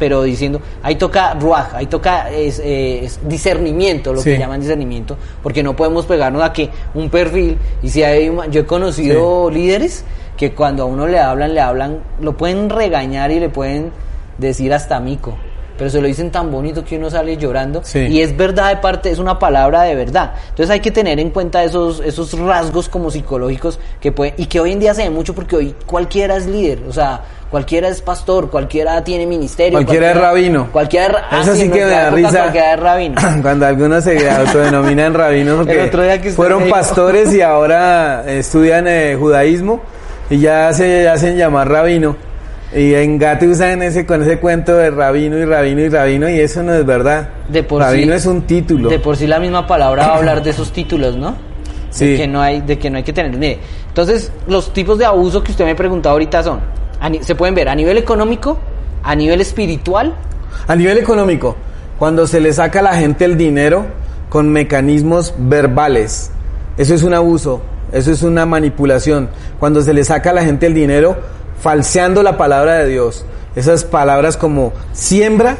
[SPEAKER 3] pero diciendo, ahí toca ruaj, ahí toca es, eh, es discernimiento, lo
[SPEAKER 1] Sí.
[SPEAKER 3] que llaman discernimiento, porque no podemos pegarnos a que un perfil, y si hay, yo he conocido líderes que cuando a uno le hablan, le hablan, lo pueden regañar y le pueden decir hasta mico. Pero se lo dicen tan bonito que uno sale llorando.
[SPEAKER 1] Sí.
[SPEAKER 3] Y es verdad de parte, es una palabra de verdad. Entonces hay que tener en cuenta esos, esos rasgos como psicológicos que puede, y que hoy en día se ve mucho porque hoy cualquiera es líder, o sea, cualquiera es pastor, cualquiera tiene ministerio.
[SPEAKER 1] Cualquiera es rabino.
[SPEAKER 3] Cualquiera ah,
[SPEAKER 1] Eso sí que me da risa.
[SPEAKER 3] Cualquiera es rabino. [LAUGHS]
[SPEAKER 1] Cuando algunos se autodenominan rabinos porque fueron
[SPEAKER 3] dijo.
[SPEAKER 1] pastores y ahora estudian eh, judaísmo y ya se hacen llamar rabino. Y en Gate usan ese con ese cuento de rabino y rabino y rabino y eso no es verdad.
[SPEAKER 3] De por
[SPEAKER 1] rabino
[SPEAKER 3] sí-
[SPEAKER 1] es un título.
[SPEAKER 3] De por sí la misma palabra va a hablar de esos títulos, ¿no?
[SPEAKER 1] Sí.
[SPEAKER 3] De que no hay, de que no hay que tener. Mire, entonces, los tipos de abuso que usted me preguntó ahorita son, se pueden ver a nivel económico, a nivel espiritual,
[SPEAKER 1] A nivel económico, cuando se le saca a la gente el dinero con mecanismos verbales, eso es un abuso, eso es una manipulación. Cuando se le saca a la gente el dinero falseando la palabra de Dios, esas palabras como siembra,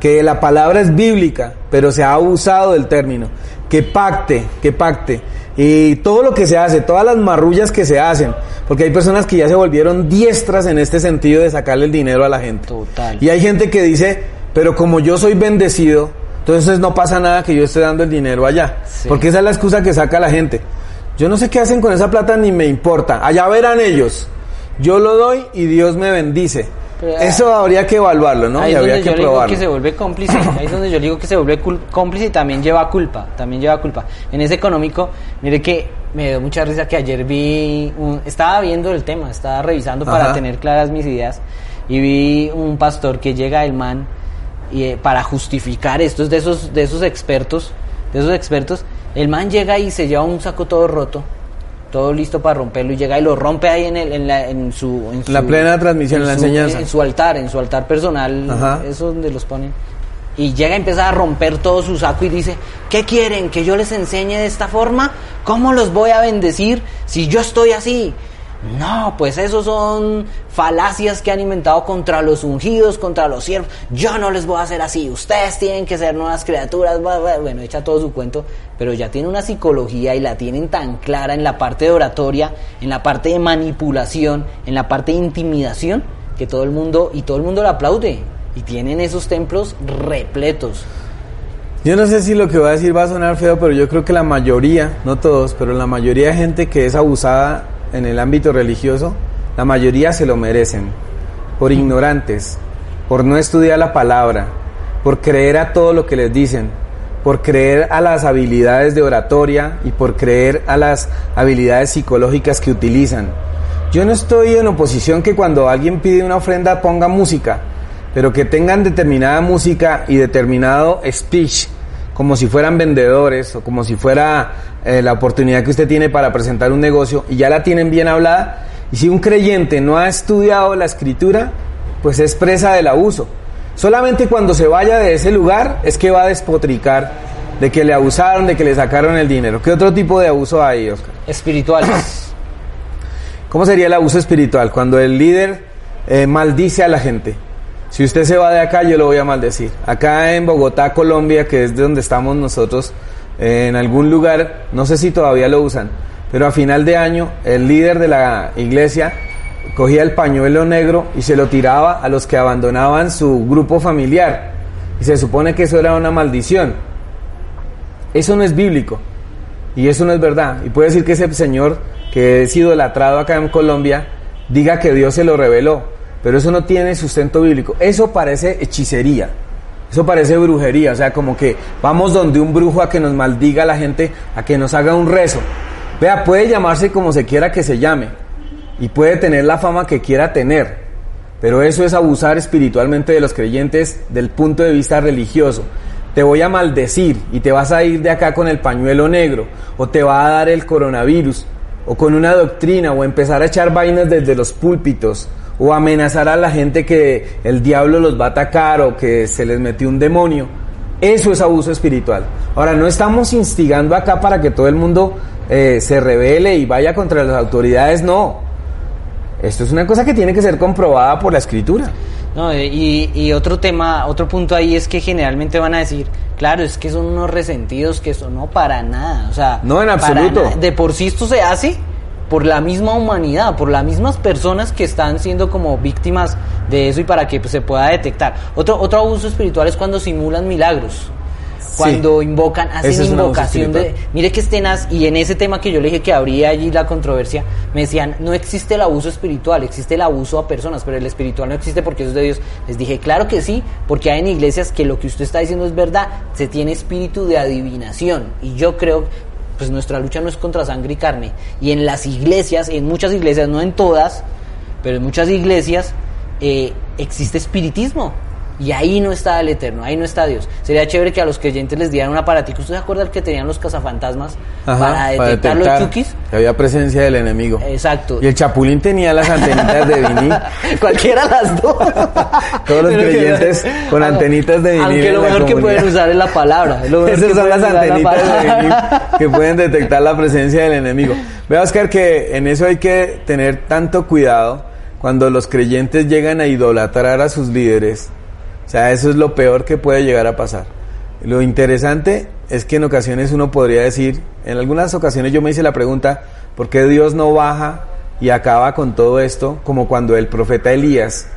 [SPEAKER 1] que la palabra es bíblica, pero se ha abusado del término, que pacte, que pacte. Y todo lo que se hace, todas las marrullas que se hacen, porque hay personas que ya se volvieron diestras en este sentido de sacarle el dinero a la gente.
[SPEAKER 3] Total.
[SPEAKER 1] Y hay gente que dice, pero como yo soy bendecido, entonces no pasa nada que yo esté dando el dinero allá.
[SPEAKER 3] Sí.
[SPEAKER 1] Porque esa es la excusa que saca la gente. Yo no sé qué hacen con esa plata ni me importa. Allá verán ellos. Yo lo doy y Dios me bendice.
[SPEAKER 3] Pero,
[SPEAKER 1] Eso habría que evaluarlo, ¿no?
[SPEAKER 3] Ahí
[SPEAKER 1] y
[SPEAKER 3] es
[SPEAKER 1] habría
[SPEAKER 3] donde
[SPEAKER 1] que
[SPEAKER 3] yo le digo
[SPEAKER 1] probarlo.
[SPEAKER 3] que se vuelve cómplice. [LAUGHS] Ahí es donde yo digo que se vuelve cómplice y también lleva culpa. También lleva culpa. En ese económico, mire que me dio mucha risa que ayer vi. un- estaba viendo el tema, estaba revisando para
[SPEAKER 1] Ajá.
[SPEAKER 3] tener claras mis ideas. Y vi un pastor que llega el man y eh, para justificar esto es de esos, de esos expertos. De esos expertos. El man llega y se lleva un saco todo roto. Todo listo para romperlo y llega y lo rompe ahí en, el, en, la, en su... En
[SPEAKER 1] La
[SPEAKER 3] su-
[SPEAKER 1] plena transmisión, en la
[SPEAKER 3] su-
[SPEAKER 1] enseñanza.
[SPEAKER 3] En su altar, en su altar personal.
[SPEAKER 1] Ajá.
[SPEAKER 3] Eso es donde los ponen. Y llega a empezar a romper todo su saco y dice, ¿qué quieren? ¿Que yo les enseñe de esta forma? ¿Cómo los voy a bendecir si yo estoy así? No, pues esos son falacias que han inventado contra los ungidos, contra los siervos. Yo no les voy a hacer así. Ustedes tienen que ser nuevas criaturas. Bueno, echa todo su cuento, pero ya tiene una psicología y la tienen tan clara en la parte de oratoria, en la parte de manipulación, en la parte de intimidación, que todo el mundo y todo el mundo le aplaude. Y tienen esos templos repletos.
[SPEAKER 1] Yo no sé si lo que voy a decir va a sonar feo, pero yo creo que la mayoría, no todos, pero la mayoría de gente que es abusada en el ámbito religioso, la mayoría se lo merecen. Por ignorantes, por no estudiar la palabra, por creer a todo lo que les dicen, por creer a las habilidades de oratoria y por creer a las habilidades psicológicas que utilizan. Yo no estoy en oposición que cuando alguien pide una ofrenda ponga música, pero que tengan determinada música y determinado speech, como si fueran vendedores o como si fuera eh, la oportunidad que usted tiene para presentar un negocio y ya la tienen bien hablada. Y si un creyente no ha estudiado la escritura, pues es presa del abuso. Solamente cuando se vaya de ese lugar es que va a despotricar de que le abusaron, de que le sacaron el dinero. ¿Qué otro tipo de abuso hay, Oscar?
[SPEAKER 3] Espirituales. [COUGHS]
[SPEAKER 1] ¿Cómo sería el abuso espiritual? Cuando el líder eh, maldice a la gente. Si usted se va de acá, yo lo voy a maldecir. Acá en Bogotá, Colombia, que es de donde estamos nosotros, en algún lugar, no sé si todavía lo usan, pero a final de año, el líder de la iglesia cogía el pañuelo negro y se lo tiraba a los que abandonaban su grupo familiar. Y se supone que eso era una maldición. Eso no es bíblico. Y eso no es verdad. Y puede decir que ese señor que es idolatrado acá en Colombia, diga que Dios se lo reveló, pero eso no tiene sustento bíblico. Eso parece hechicería. Eso parece brujería, o sea, como que vamos donde un brujo a que nos maldiga a la gente, a que nos haga un rezo. Vea, puede llamarse como se quiera que se llame y puede tener la fama que quiera tener, pero eso es abusar espiritualmente de los creyentes del punto de vista religioso. Te voy a maldecir y te vas a ir de acá con el pañuelo negro o te va a dar el coronavirus o con una doctrina o empezar a echar vainas desde los púlpitos o amenazar a la gente que el diablo los va a atacar o que se les metió un demonio. Eso es abuso espiritual. Ahora, no estamos instigando acá para que todo el mundo eh, se revele y vaya contra las autoridades, no. Esto es una cosa que tiene que ser comprobada por la escritura.
[SPEAKER 3] No, eh, y, y otro tema, otro punto ahí es que generalmente van a decir, claro, es que son unos resentidos que eso no para nada, o sea,
[SPEAKER 1] No, en absoluto.
[SPEAKER 3] de por sí esto se hace por la misma humanidad, por las mismas personas que están siendo como víctimas de eso y para que pues, se pueda detectar. Otro otro abuso espiritual es cuando simulan milagros. Cuando invocan, hacen invocación de, mire que escenas, y en ese tema que yo le dije que habría allí la controversia, me decían, no existe el abuso espiritual, existe el abuso a personas, pero el espiritual no existe porque eso es de Dios. Les dije, claro que sí, porque hay en iglesias que lo que usted está diciendo es verdad, se tiene espíritu de adivinación, y yo creo, pues nuestra lucha no es contra sangre y carne, y en las iglesias, en muchas iglesias, no en todas, pero en muchas iglesias eh, existe espiritismo. Y ahí no está el Eterno, ahí no está Dios. Sería chévere que a los creyentes les dieran un aparatico. ¿Usted se acuerda el que tenían los cazafantasmas
[SPEAKER 1] Ajá,
[SPEAKER 3] para detectar los chukis?
[SPEAKER 1] que había presencia del enemigo.
[SPEAKER 3] Exacto.
[SPEAKER 1] Y el chapulín tenía las antenitas de vinil. [LAUGHS]
[SPEAKER 3] Cualquiera las dos. [LAUGHS]
[SPEAKER 1] Todos los
[SPEAKER 3] Pero que-
[SPEAKER 1] creyentes con antenitas de vinil.
[SPEAKER 3] Aunque lo mejor que pueden usar es la palabra. Lo
[SPEAKER 1] Esas
[SPEAKER 3] que
[SPEAKER 1] son las
[SPEAKER 3] la
[SPEAKER 1] antenitas de vinil [LAUGHS] que pueden detectar la presencia del enemigo. Vea, Oscar, que en eso hay que tener tanto cuidado cuando los creyentes llegan a idolatrar a sus líderes. Sea, eso es lo peor que puede llegar a pasar. Lo interesante es que en ocasiones uno podría decir, en algunas ocasiones yo me hice la pregunta, ¿por qué Dios no baja y acaba con todo esto? Como cuando el profeta Elías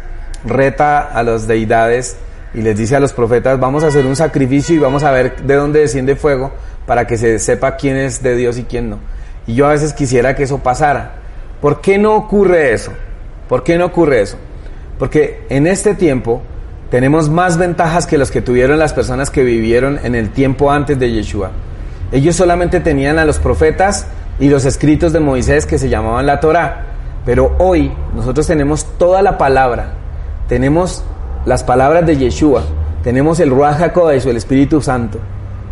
[SPEAKER 1] reta a las deidades y les dice a los profetas, vamos a hacer un sacrificio y vamos a ver de dónde desciende fuego para que se sepa quién es de Dios y quién no. Y yo a veces quisiera que eso pasara. ¿Por qué no ocurre eso? ¿Por qué no ocurre eso? Porque en este tiempo tenemos más ventajas que los que tuvieron las personas que vivieron en el tiempo antes de Yeshua. Ellos solamente tenían a los profetas y los escritos de Moisés que se llamaban la Torá. Pero hoy nosotros tenemos toda la palabra. Tenemos las palabras de Yeshua. Tenemos el Ruach HaKodesh el Espíritu Santo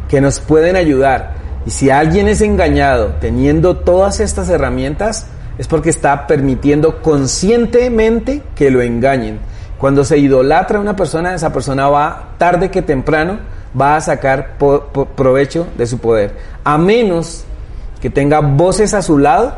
[SPEAKER 1] que nos pueden ayudar. Y si alguien es engañado teniendo todas estas herramientas, es porque está permitiendo conscientemente que lo engañen. Cuando se idolatra a una persona, esa persona va, tarde que temprano, va a sacar po- po- provecho de su poder. A menos que tenga voces a su lado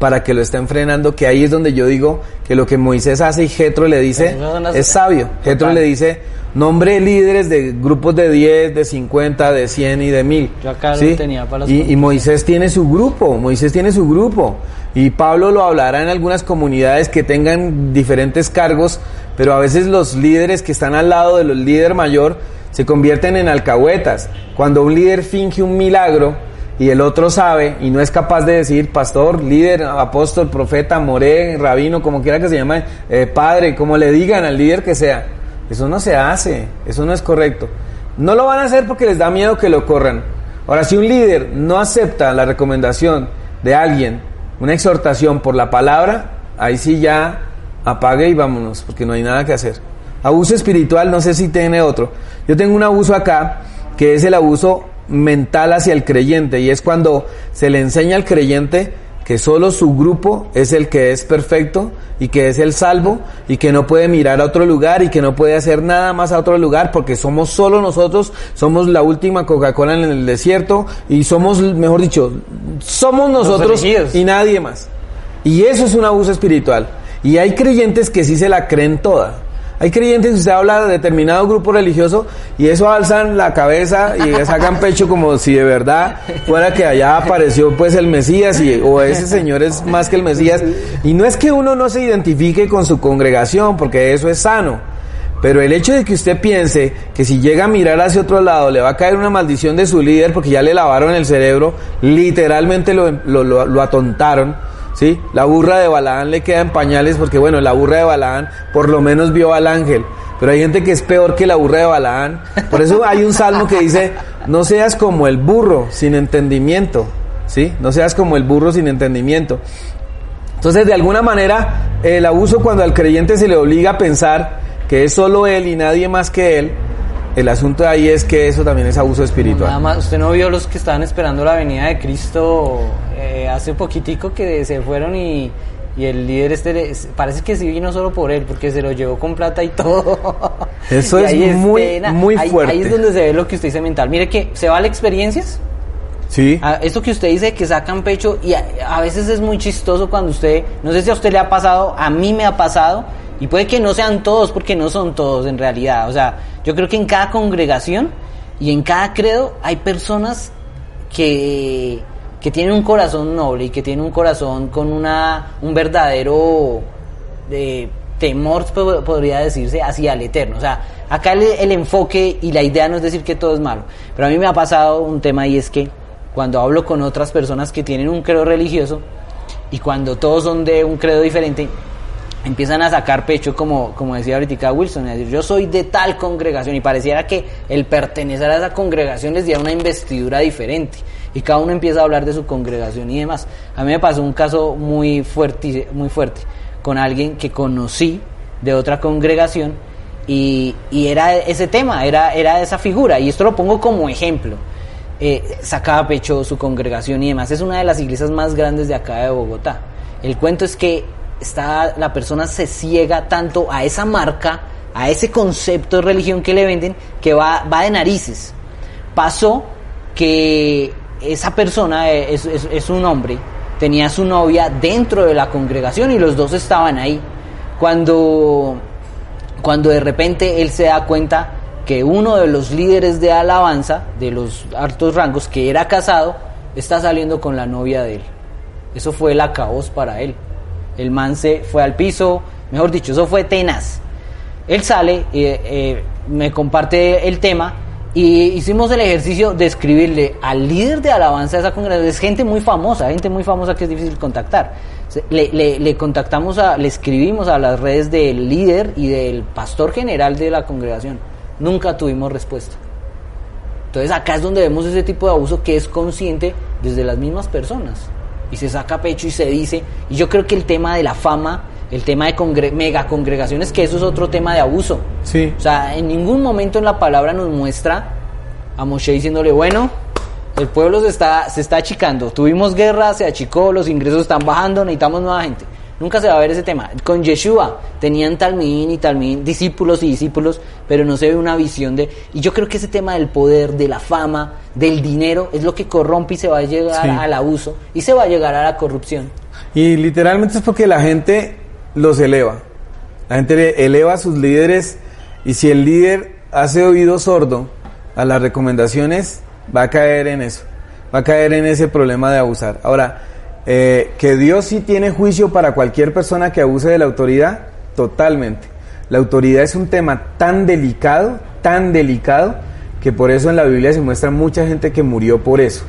[SPEAKER 1] para que lo estén frenando, que ahí es donde yo digo que lo que Moisés hace y Jetro le dice
[SPEAKER 3] las-
[SPEAKER 1] es sabio. Jetro le dice, nombre líderes de grupos de 10, de 50, de 100 y de 1000.
[SPEAKER 3] Yo acá lo tenía para los
[SPEAKER 1] y, y Moisés tiene su grupo, Moisés tiene su grupo. Y Pablo lo hablará en algunas comunidades que tengan diferentes cargos, pero a veces los líderes que están al lado del líder mayor se convierten en alcahuetas. Cuando un líder finge un milagro y el otro sabe y no es capaz de decir pastor, líder, apóstol, profeta, moré, rabino, como quiera que se llame, eh, padre, como le digan al líder que sea, eso no se hace, eso no es correcto. No lo van a hacer porque les da miedo que lo corran. Ahora, si un líder no acepta la recomendación de alguien, una exhortación por la palabra, ahí sí ya apague y vámonos, porque no hay nada que hacer. Abuso espiritual, no sé si tiene otro. Yo tengo un abuso acá, que es el abuso mental hacia el creyente, y es cuando se le enseña al creyente que solo su grupo es el que es perfecto y que es el salvo y que no puede mirar a otro lugar y que no puede hacer nada más a otro lugar porque somos solo nosotros, somos la última Coca-Cola en el desierto y somos, mejor dicho, somos nosotros y nadie más. Y eso es un abuso espiritual. Y hay creyentes que sí se la creen toda. Hay creyentes que usted habla de determinado grupo religioso y eso alzan la cabeza y sacan pecho como si de verdad fuera que allá apareció pues el Mesías y, o ese señor es más que el Mesías. Y no es que uno no se identifique con su congregación porque eso es sano. Pero el hecho de que usted piense que si llega a mirar hacia otro lado le va a caer una maldición de su líder porque ya le lavaron el cerebro, literalmente lo, lo, lo- lo atontaron. ¿Sí? La burra de Balaán le queda en pañales porque, bueno, la burra de Balaán por lo menos vio al ángel. Pero hay gente que es peor que la burra de Balaán. Por eso hay un salmo que dice, no seas como el burro sin entendimiento, ¿sí? No seas como el burro sin entendimiento. Entonces, de alguna manera, el abuso cuando al creyente se le obliga a pensar que es solo él y nadie más que él, el asunto de ahí es que eso también es abuso espiritual.
[SPEAKER 3] Nada más, usted no vio los que estaban esperando la venida de Cristo eh, hace poquitico que se fueron y, y el líder este parece que sí vino solo por él porque se lo llevó con plata y [LAUGHS] todo.
[SPEAKER 1] Eso
[SPEAKER 3] Y
[SPEAKER 1] es
[SPEAKER 3] ahí
[SPEAKER 1] muy, muy
[SPEAKER 3] Ahí-
[SPEAKER 1] fuerte.
[SPEAKER 3] Ahí es donde se ve lo que usted dice mental. Mire que se va a las experiencias.
[SPEAKER 1] Sí.
[SPEAKER 3] A- Esto que usted dice que sacan pecho y a, a veces es muy chistoso cuando usted, no sé si a usted le ha pasado, a mí me ha pasado y puede que no sean todos porque no son todos en realidad. O sea, yo creo que en cada congregación y en cada credo hay personas que, que tienen un corazón noble y que tienen un corazón con una, un verdadero de temor, po- podría decirse, hacia el eterno. O sea, acá el, el enfoque y la idea no es decir que todo es malo, pero a mí me ha pasado un tema y es que cuando hablo con otras personas que tienen un credo religioso y cuando todos son de un credo diferente, empiezan a sacar pecho, como, como decía ahorita Wilson, es decir, yo soy de tal congregación y pareciera que el pertenecer a esa congregación les diera una investidura diferente y cada uno empieza a hablar de su congregación y demás. A mí me pasó un caso muy fuerte, muy fuerte con alguien que conocí de otra congregación y, y era ese tema, era, era esa figura y esto lo pongo como ejemplo. Eh, sacaba pecho su congregación y demás. Es una de las iglesias más grandes de acá de Bogotá. El cuento es que está, la persona se ciega tanto a esa marca, a ese concepto de religión que le venden, que va, va de narices. Pasó que esa persona es, es- es un hombre, tenía su novia dentro de la congregación y los dos estaban ahí. Cuando, cuando de repente él se da cuenta que uno de los líderes de alabanza, de los altos rangos, que era casado, está saliendo con la novia de él. Eso fue el caos para él. El man se fue al piso, mejor dicho, eso fue tenaz. Él sale, eh, eh, me comparte el tema y hicimos el ejercicio de escribirle al líder de alabanza de esa congregación. Es gente muy famosa, gente muy famosa que es difícil contactar. Le contactamos, a, le escribimos a las redes del líder y del pastor general de la congregación. Nunca tuvimos respuesta. Entonces acá es donde vemos ese tipo de abuso que es consciente desde las mismas personas. Y se saca pecho y se dice. Y yo creo que el tema de la fama, el tema de congre- mega congregaciones, que eso es otro tema de abuso.
[SPEAKER 1] Sí.
[SPEAKER 3] O sea, en ningún momento en la palabra nos muestra a Moshe diciéndole, bueno, el pueblo se está, se está achicando, tuvimos guerra, se achicó, los ingresos están bajando, necesitamos nueva gente. Nunca se va a ver ese tema. Con Yeshua tenían talmín y talmín, discípulos y discípulos, pero no se ve una visión de... Y yo creo que ese tema del poder, de la fama, del dinero, es lo que corrompe y se va a llegar
[SPEAKER 1] Sí.
[SPEAKER 3] al abuso y se va a llegar a la corrupción.
[SPEAKER 1] Y literalmente es porque la gente los eleva. La gente le- eleva a sus líderes y si el líder hace oído sordo a las recomendaciones, va a caer en eso. Va a caer en ese problema de abusar. Ahora, eh, que Dios sí tiene juicio para cualquier persona que abuse de la autoridad, totalmente. La autoridad es un tema tan delicado, tan delicado, que por eso en la Biblia se muestra mucha gente que murió por eso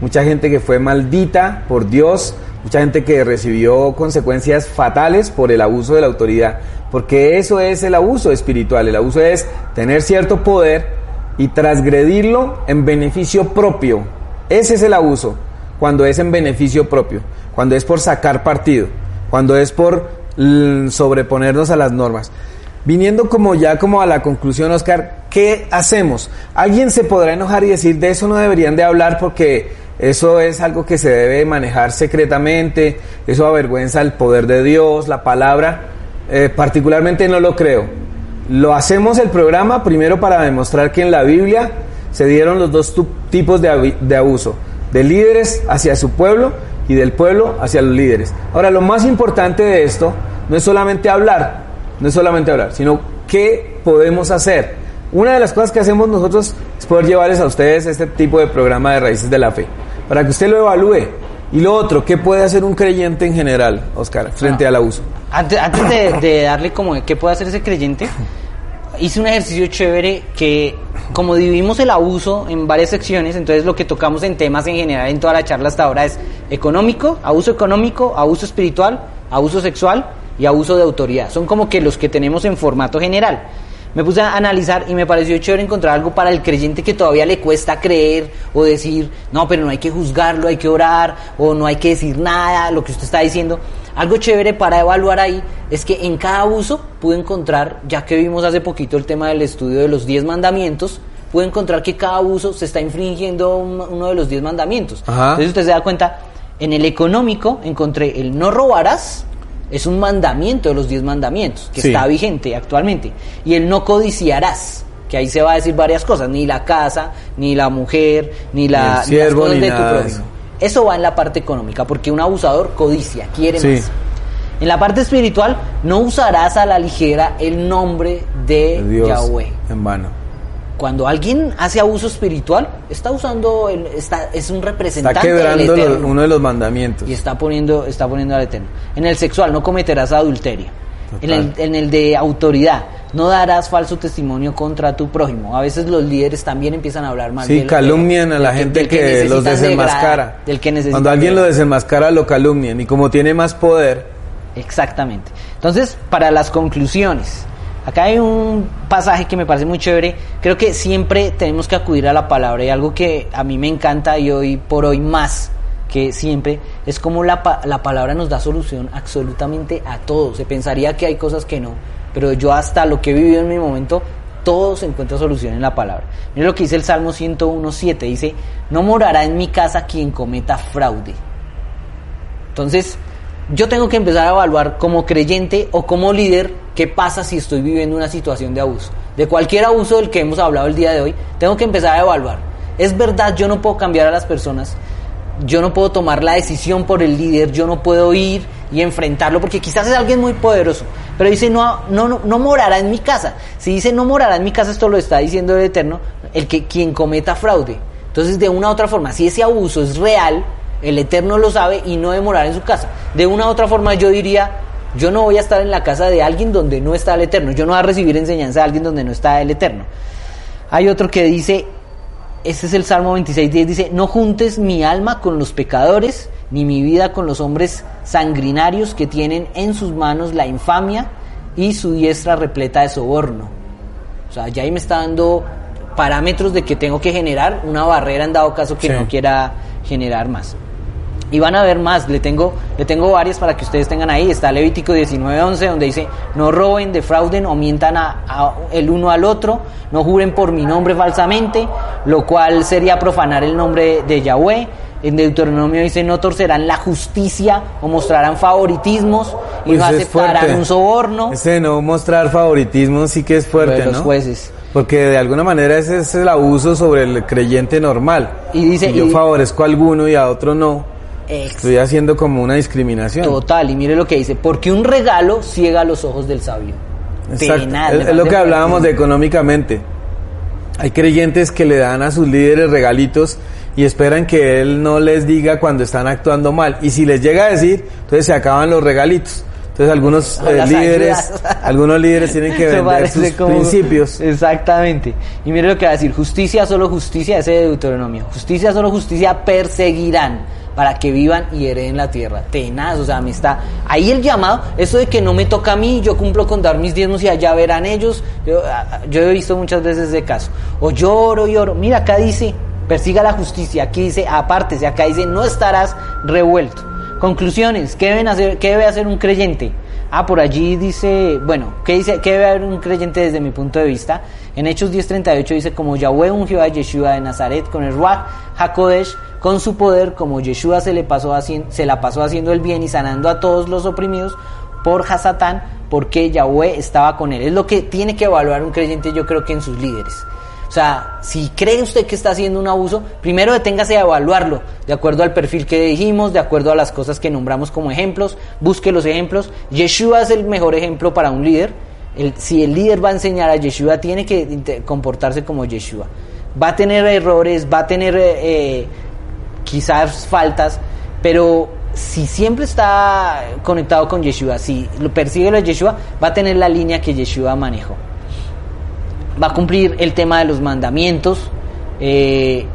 [SPEAKER 1] mucha gente que fue maldita por Dios, mucha gente que recibió consecuencias fatales por el abuso de la autoridad, porque eso es el abuso espiritual, el abuso es tener cierto poder y transgredirlo en beneficio propio. Ese es el abuso, cuando es en beneficio propio, cuando es por sacar partido, cuando es por mm, sobreponernos a las normas. Viniendo como ya como a la conclusión, Oscar, ¿qué hacemos? Alguien se podrá enojar y decir, de eso no deberían de hablar porque eso es algo que se debe manejar secretamente, eso avergüenza el poder de Dios, la palabra. Eh, particularmente no lo creo. Lo hacemos el programa primero para demostrar que en la Biblia se dieron los dos tipos de abuso, de líderes hacia su pueblo y del pueblo hacia los líderes. Ahora, lo más importante de esto no es solamente hablar, no es solamente hablar, sino qué podemos hacer. Una de las cosas que hacemos nosotros es poder llevarles a ustedes este tipo de programa de raíces de la fe, para que usted lo evalúe. Y lo otro, ¿qué puede hacer un creyente en general, Oscar, frente al abuso?
[SPEAKER 3] Antes, antes de, de darle como qué puede hacer ese creyente, hice un ejercicio chévere que como dividimos el abuso en varias secciones, entonces lo que tocamos en temas en general en toda la charla hasta ahora es económico, abuso económico, abuso espiritual, abuso sexual y abuso de autoridad. Son como que los que tenemos en formato general. Me puse a analizar y me pareció chévere encontrar algo para el creyente que todavía le cuesta creer o decir, no, pero no hay que juzgarlo, hay que orar o no hay que decir nada, lo que usted está diciendo. Algo chévere para evaluar ahí es que en cada abuso pude encontrar, ya que vimos hace poquito el tema del estudio de los 10 mandamientos, pude encontrar que cada abuso se está infringiendo uno de los 10 mandamientos. Entonces usted se da cuenta, en el económico encontré el no robarás, es un mandamiento de los diez mandamientos que está vigente actualmente. Y el no codiciarás, que ahí se va a decir varias cosas, ni la casa, ni la mujer, ni, la,
[SPEAKER 1] ni las cosas de tu prójimo.
[SPEAKER 3] Eso. va en la parte económica, porque un abusador codicia, quiere más. En la parte espiritual, no usarás a la ligera el nombre de Yahweh.
[SPEAKER 1] En vano
[SPEAKER 3] cuando alguien hace abuso espiritual, está usando, el, está, es un representante
[SPEAKER 1] está quebrando uno de los mandamientos.
[SPEAKER 3] Y está poniendo, está poniendo al Eterno. En el sexual, no cometerás adulterio. En el, en el, de autoridad, no darás falso testimonio contra tu prójimo. A veces los líderes también empiezan a hablar mal.
[SPEAKER 1] Sí, calumnian a la gente que, los desenmascara.
[SPEAKER 3] del que
[SPEAKER 1] Cuando alguien lo desenmascara, lo calumnian. Y como tiene más poder.
[SPEAKER 3] Exactamente. Entonces, para las conclusiones, Acá hay un pasaje que me parece muy chévere. Creo que siempre tenemos que acudir a la palabra y algo que a mí me encanta y hoy por hoy más que siempre es como la, la palabra nos da solución absolutamente a todo. Se pensaría que hay cosas que no, pero yo hasta lo que he vivido en mi momento, todo se encuentra solución en la palabra. Mira lo que dice el Salmo 101.7, dice, no morará en mi casa quien cometa fraude. Entonces, yo tengo que empezar a evaluar como creyente o como líder qué pasa si estoy viviendo una situación de abuso. De cualquier abuso del que hemos hablado el día de hoy, tengo que empezar a evaluar. Es verdad, yo no puedo cambiar a las personas, yo no puedo tomar la decisión por el líder, yo no puedo ir y enfrentarlo, porque quizás es alguien muy poderoso, pero dice, no, no, no, morará en mi casa. Si dice no morará en mi casa, esto lo está diciendo el Eterno, el que quien cometa fraude. Entonces, de una u otra forma, si ese abuso es real, el Eterno lo sabe y no demorar en su casa. De una u otra forma yo diría, yo no voy a estar en la casa de alguien donde no está el Eterno. Yo no voy a recibir enseñanza de alguien donde no está el Eterno. Hay otro que dice, este es el Salmo 26, 10, dice, no juntes mi alma con los pecadores, ni mi vida con los hombres sangrinarios que tienen en sus manos la infamia y su diestra repleta de soborno. O sea, ya ahí me está dando parámetros de que tengo que generar una barrera en dado caso que no quiera generar más. Y van a ver más, le tengo, le tengo varias para que ustedes tengan ahí. Está Levítico 19:11 donde dice, no roben, defrauden o mientan a, el uno al otro, no juren por mi nombre falsamente, lo cual sería profanar el nombre de Yahweh. En Deuteronomio dice, no torcerán la justicia o mostrarán favoritismos y no aceptarán un soborno.
[SPEAKER 1] Ese no mostrar favoritismo sí que es fuerte,
[SPEAKER 3] los jueces.
[SPEAKER 1] Porque de alguna manera ese es el abuso sobre el creyente normal. Y dice, yo favorezco a alguno y a otro no Estoy haciendo como una discriminación.
[SPEAKER 3] Total, y mire lo que dice, porque un regalo ciega los ojos del sabio.
[SPEAKER 1] Exacto. es, lo que hablábamos de económicamente. Hay creyentes que le dan a sus líderes regalitos y esperan que él no les diga cuando están actuando mal. Y si les llega a decir, entonces se acaban los regalitos. Entonces algunos [LAUGHS] eh, líderes, algunos líderes tienen que [LAUGHS] vender sus principios.
[SPEAKER 3] Exactamente. Y mire lo que va a decir, justicia, solo justicia, ese de Deuteronomio. Justicia, solo justicia, perseguirán para que vivan y hereden la tierra. Tenaz, o sea, está ahí el llamado, eso de que no me toca a mí, yo cumplo con dar mis diezmos y allá verán ellos. Yo, yo he visto muchas veces de caso. O lloro, lloro. Mira, acá dice, persiga la justicia. Aquí dice, aparte, acá dice, no estarás revuelto. Conclusiones, ¿qué, deben hacer, qué debe hacer un creyente? Ah, por allí dice, bueno, ¿qué, dice, ¿qué debe haber un creyente desde mi punto de vista? En Hechos 10.38 dice, como Yahweh ungió a Yeshua de Nazaret con el Ruach HaKodesh, con su poder, como Yeshua se, le pasó se la pasó haciendo el bien y sanando a todos los oprimidos por Hasatán, porque Yahweh estaba con él. Es lo que tiene que evaluar un creyente, yo creo que en sus líderes. O sea, si cree usted que está haciendo un abuso, primero deténgase a evaluarlo, de acuerdo al perfil que dijimos, de acuerdo a las cosas que nombramos como ejemplos, busque los ejemplos. Yeshua es el mejor ejemplo para un líder. si el líder va a enseñar a Yeshua, tiene que comportarse como Yeshua. Va a tener errores, va a tener eh, quizás faltas, pero si siempre está conectado con Yeshua, si lo persigue a Yeshua, va a tener la línea que Yeshua manejó. va a cumplir el tema de los mandamientos. Eh,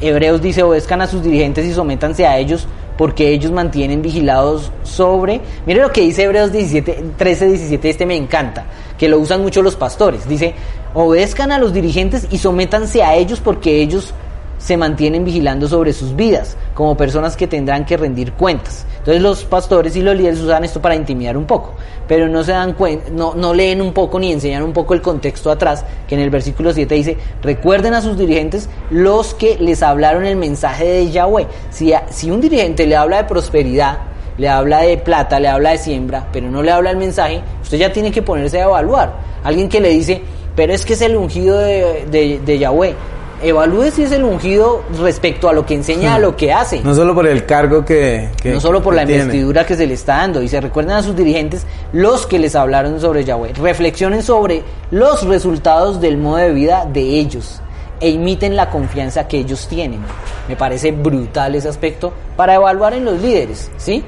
[SPEAKER 3] Hebreos dice, obedezcan a sus dirigentes y sométanse a ellos porque ellos mantienen vigilados sobre... Mire lo que dice Hebreos 17, 13, 17, este me encanta, que lo usan mucho los pastores. Dice, obedezcan a los dirigentes y sométanse a ellos porque ellos se mantienen vigilando sobre sus vidas, como personas que tendrán que rendir cuentas. Entonces los pastores y los líderes usan esto para intimidar un poco, pero no se dan cuenta, no, no leen un poco ni enseñan un poco el contexto atrás, que en el versículo 7 dice, recuerden a sus dirigentes los que les hablaron el mensaje de Yahweh. Si, si un dirigente le habla de prosperidad, le habla de plata, le habla de siembra, pero no le habla el mensaje, usted ya tiene que ponerse a evaluar. Alguien que le dice, pero es que es el ungido de, de Yahweh evalúe si es el ungido respecto a lo que enseña, a lo que hace. [LAUGHS]
[SPEAKER 1] No solo por el cargo que...
[SPEAKER 3] no solo por la
[SPEAKER 1] tiene.
[SPEAKER 3] investidura que se le está dando. Y se recuerden a sus dirigentes los que les hablaron sobre Yahweh. Reflexionen sobre los resultados del modo de vida de ellos e imiten la confianza que ellos tienen. Me parece brutal ese aspecto para evaluar en los líderes, ¿sí?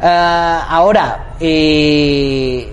[SPEAKER 3] Ah, ahora, eh,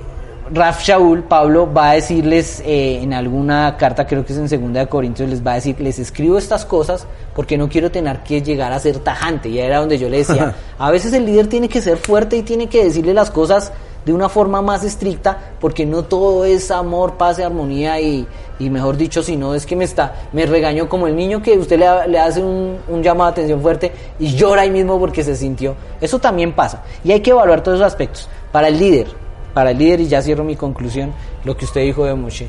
[SPEAKER 3] Raf Shaul, Pablo, va a decirles eh, en alguna carta, creo que es en segunda de Corintios, les va a decir, les escribo estas cosas porque no quiero tener que llegar a ser tajante. Y era donde yo le decía, [LAUGHS] a veces el líder tiene que ser fuerte y tiene que decirle las cosas de una forma más estricta, porque no todo es amor, paz y armonía y, y mejor dicho, si no es que me está, me regañó como el niño que usted le, le hace un, un, llamado de atención fuerte y llora ahí mismo porque se sintió. Eso también pasa. Y hay que evaluar todos esos aspectos. Para el líder, para el líder, y ya cierro mi conclusión, lo que usted dijo de Moshe,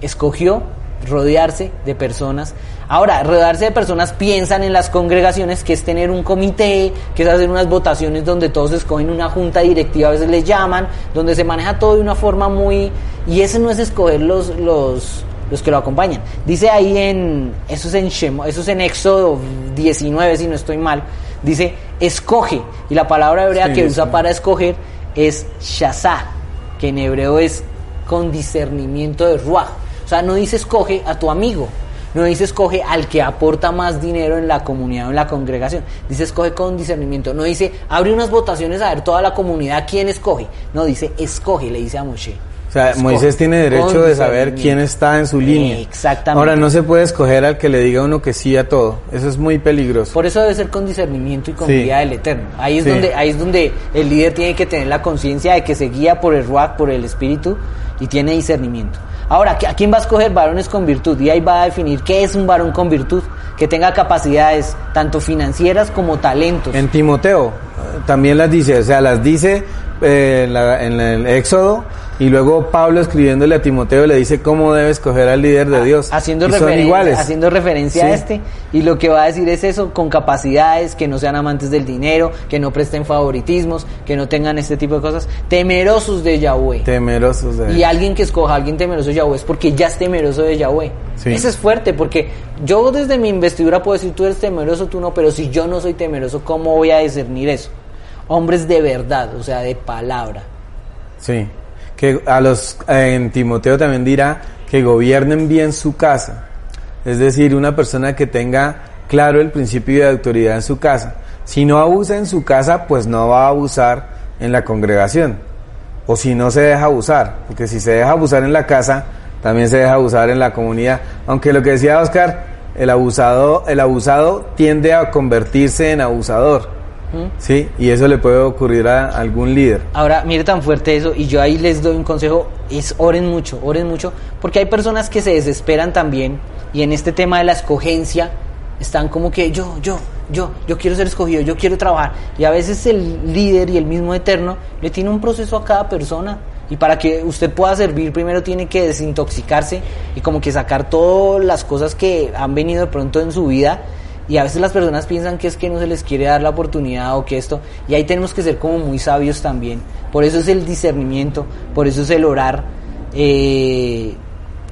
[SPEAKER 3] escogió rodearse de personas. Ahora, rodearse de personas piensan en las congregaciones, que es tener un comité, que es hacer unas votaciones donde todos escogen una junta directiva, a veces les llaman, donde se maneja todo de una forma muy... Y ese no es escoger los, los, los que lo acompañan. Dice ahí en... Eso es en, Shemo, eso es en Éxodo 19, si no estoy mal. Dice, escoge. Y la palabra hebrea
[SPEAKER 1] Sí,
[SPEAKER 3] que usa
[SPEAKER 1] sí.
[SPEAKER 3] para escoger es shazá, que en hebreo es con discernimiento de ruach. O sea, no dice escoge a tu amigo, no dice escoge al que aporta más dinero en la comunidad o en la congregación. Dice escoge con discernimiento. No dice abre unas votaciones a ver toda la comunidad quién escoge. No, dice escoge, le dice a Moshe.
[SPEAKER 1] O sea,
[SPEAKER 3] Escoge.
[SPEAKER 1] Moisés tiene derecho de saber quién está en su línea.
[SPEAKER 3] Exactamente.
[SPEAKER 1] Ahora, no se puede escoger al que le diga uno que sí a todo. Eso es muy peligroso.
[SPEAKER 3] Por eso debe ser con discernimiento y con
[SPEAKER 1] Sí.
[SPEAKER 3] guía del Eterno. Ahí es
[SPEAKER 1] Sí.
[SPEAKER 3] donde ahí es donde el líder tiene que tener la conciencia de que se guía por el Ruach, por el Espíritu y tiene discernimiento. Ahora, ¿a quién va a escoger varones con virtud? Y ahí va a definir qué es un varón con virtud, que tenga capacidades tanto financieras como talentos.
[SPEAKER 1] En Timoteo eh, también las dice, o sea, las dice eh, en, la- en el Éxodo y luego Pablo escribiéndole a Timoteo le dice cómo debe escoger al líder de Dios.
[SPEAKER 3] haciendo,
[SPEAKER 1] Y son
[SPEAKER 3] referencia,
[SPEAKER 1] iguales.
[SPEAKER 3] haciendo referencia a este y lo que va a decir es eso con capacidades que no sean amantes del dinero que no presten favoritismos que no tengan este tipo de cosas temerosos de Yahweh
[SPEAKER 1] Temerosos de
[SPEAKER 3] Y alguien que escoja a alguien temeroso de Yahweh es porque ya es temeroso de Yahweh.
[SPEAKER 1] Sí.
[SPEAKER 3] Eso es fuerte porque yo desde mi investidura puedo decir tú eres temeroso, tú no, pero si yo no soy temeroso, ¿cómo voy a discernir eso? Hombres de verdad, o sea, de palabra.
[SPEAKER 1] Sí, que a los en Timoteo también dirá que gobiernen bien su casa, es decir, una persona que tenga claro el principio de autoridad en su casa. Si no abusa en su casa, pues no va a abusar en la congregación, o si no se deja abusar, porque si se deja abusar en la casa, también se deja abusar en la comunidad. Aunque lo que decía Oscar, el abusado, el abusado tiende a convertirse en abusador, sí, y eso le puede ocurrir a algún líder.
[SPEAKER 3] Ahora, mire tan fuerte eso, y yo ahí les doy un consejo, es oren mucho, oren mucho, porque hay personas que se desesperan también, y en este tema de la escogencia, están como que yo, yo, yo, yo quiero ser escogido, yo quiero trabajar, y a veces el líder y el mismo eterno le tiene un proceso a cada persona, y para que usted pueda servir, primero tiene que desintoxicarse y como que sacar todas las cosas que han venido de pronto en su vida, y a veces las personas piensan que es que no se les quiere dar la oportunidad o que esto, y ahí tenemos que ser como muy sabios también. Por eso es el discernimiento, por eso es el orar. Eh,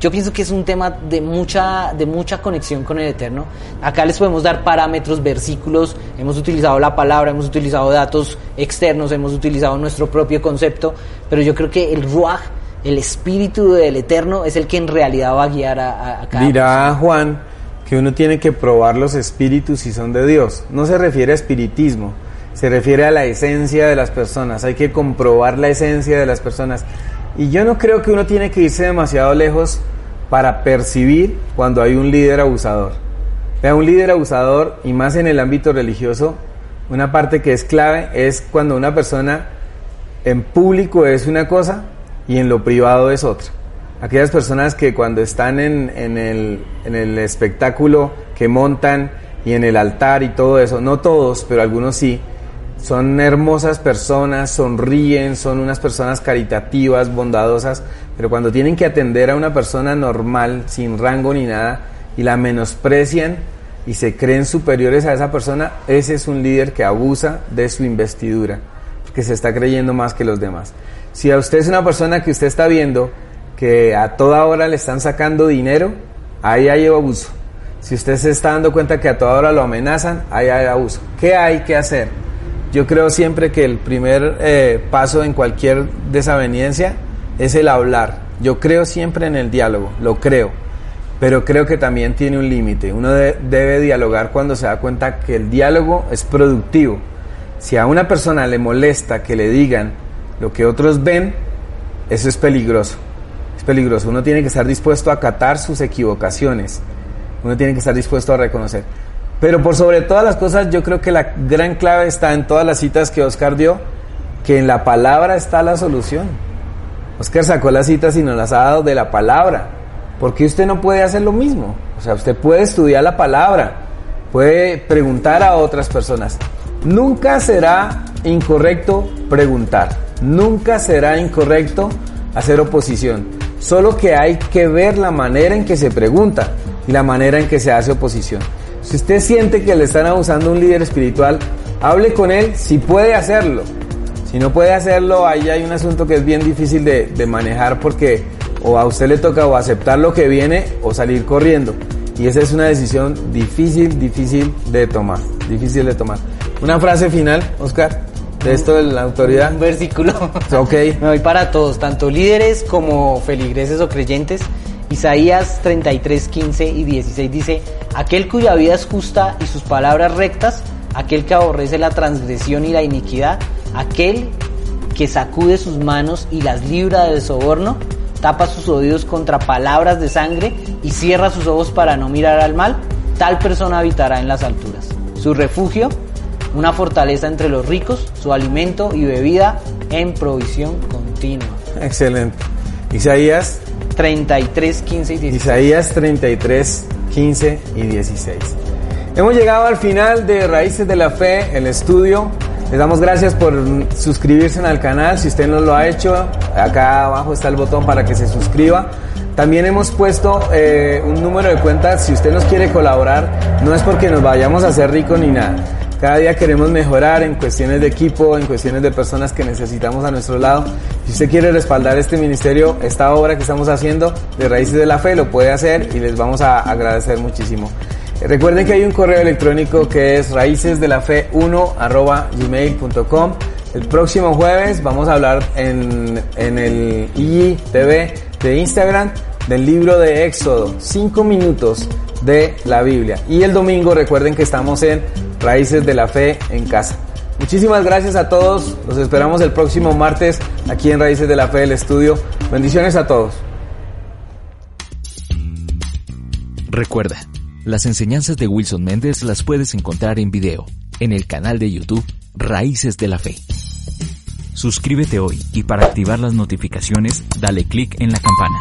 [SPEAKER 3] yo pienso que es un tema de mucha, de mucha conexión con el Eterno. Acá les podemos dar parámetros, versículos, hemos utilizado la palabra, hemos utilizado datos externos, hemos utilizado nuestro propio concepto, pero yo creo que el Ruach, el espíritu del Eterno, es el que en realidad va a guiar a, a- cada
[SPEAKER 1] Dirá Juan que uno tiene que probar los espíritus si son de Dios. No se refiere a espiritismo, se refiere a la esencia de las personas. Hay que comprobar la esencia de las personas. Y yo no creo que uno tiene que irse demasiado lejos para percibir cuando hay un líder abusador. Vea, un líder abusador, y más en el ámbito religioso, una parte que es clave es cuando una persona en público es una cosa y en lo privado es otra. Aquellas personas que cuando están en, el, en el espectáculo que montan y en el altar y todo eso, no todos, pero algunos sí, son hermosas personas, sonríen, son unas personas caritativas, bondadosas, pero cuando tienen que atender a una persona normal, sin rango ni nada, y la menosprecian y se creen superiores a esa persona, ese es un líder que abusa de su investidura, porque se está creyendo más que los demás. Si a usted es una persona que usted está viendo que a toda hora le están sacando dinero, ahí hay abuso. Si usted se está dando cuenta que a toda hora lo amenazan, ahí hay abuso. ¿Qué hay que hacer? Yo creo siempre que el primer eh, paso en cualquier desaveniencia es el hablar. Yo creo siempre en el diálogo, lo creo, pero creo que también tiene un límite. Uno debe dialogar cuando se da cuenta que el diálogo es productivo. Si a una persona le molesta que le digan lo que otros ven, eso es peligroso. Peligroso. Uno tiene que estar dispuesto a acatar sus equivocaciones. Uno tiene que estar dispuesto a reconocer. Pero por sobre todas las cosas, yo creo que la gran clave está en todas las citas que Oscar dio, que en la palabra está la solución. Oscar sacó las citas y nos las ha dado de la palabra. porque usted no puede hacer lo mismo? O sea, usted puede estudiar la palabra, puede preguntar a otras personas. Nunca será incorrecto preguntar, nunca será incorrecto hacer oposición. Solo que hay que ver la manera en que se pregunta y la manera en que se hace oposición. Si usted siente que le están abusando un líder espiritual, hable con él si puede hacerlo. Si no puede hacerlo, ahí hay un asunto que es bien difícil de, manejar porque o a usted le toca o aceptar lo que viene o salir corriendo. Y esa es una decisión difícil, difícil de tomar. Difícil de tomar. Una frase final, Oscar, de esto de la autoridad.
[SPEAKER 3] Un versículo. [LAUGHS]
[SPEAKER 1] Ok.
[SPEAKER 3] Me voy para todos, tanto líderes como feligreses o creyentes. Isaías 33, 15 y 16 dice, aquel cuya vida es justa y sus palabras rectas, aquel que aborrece la transgresión y la iniquidad, aquel que sacude sus manos y las libra del soborno, tapa sus oídos contra palabras de sangre y cierra sus ojos para no mirar al mal, tal persona habitará en las alturas. Su refugio, una fortaleza entre los ricos, su alimento y bebida en provisión continua.
[SPEAKER 1] Excelente. Isaías
[SPEAKER 3] 33, 15 y 16.
[SPEAKER 1] Isaías 33, 15 y 16. Hemos llegado al final de Raíces de la Fe, el estudio. Les damos gracias por suscribirse al canal. Si usted no lo ha hecho, acá abajo está el botón para que se suscriba. También hemos puesto eh, un número de cuenta. Si usted nos quiere colaborar, no es porque nos vayamos a hacer ricos ni nada cada día queremos mejorar en cuestiones de equipo, en cuestiones de personas que necesitamos a nuestro lado. Si usted quiere respaldar este ministerio, esta obra que estamos haciendo de Raíces de la Fe, lo puede hacer y les vamos a agradecer muchísimo. Recuerden que hay un correo electrónico que es raícesdelafe1 gmail.com. El próximo jueves vamos a hablar en, en el IGTV de Instagram del libro de Éxodo, 5 minutos de la Biblia. Y el domingo recuerden que estamos en Raíces de la Fe en casa. Muchísimas gracias a todos. Los esperamos el próximo martes aquí en Raíces de la Fe del estudio. Bendiciones a todos.
[SPEAKER 2] Recuerda, las enseñanzas de Wilson Méndez las puedes encontrar en video en el canal de YouTube Raíces de la Fe. Suscríbete hoy y para activar las notificaciones dale clic en la campana.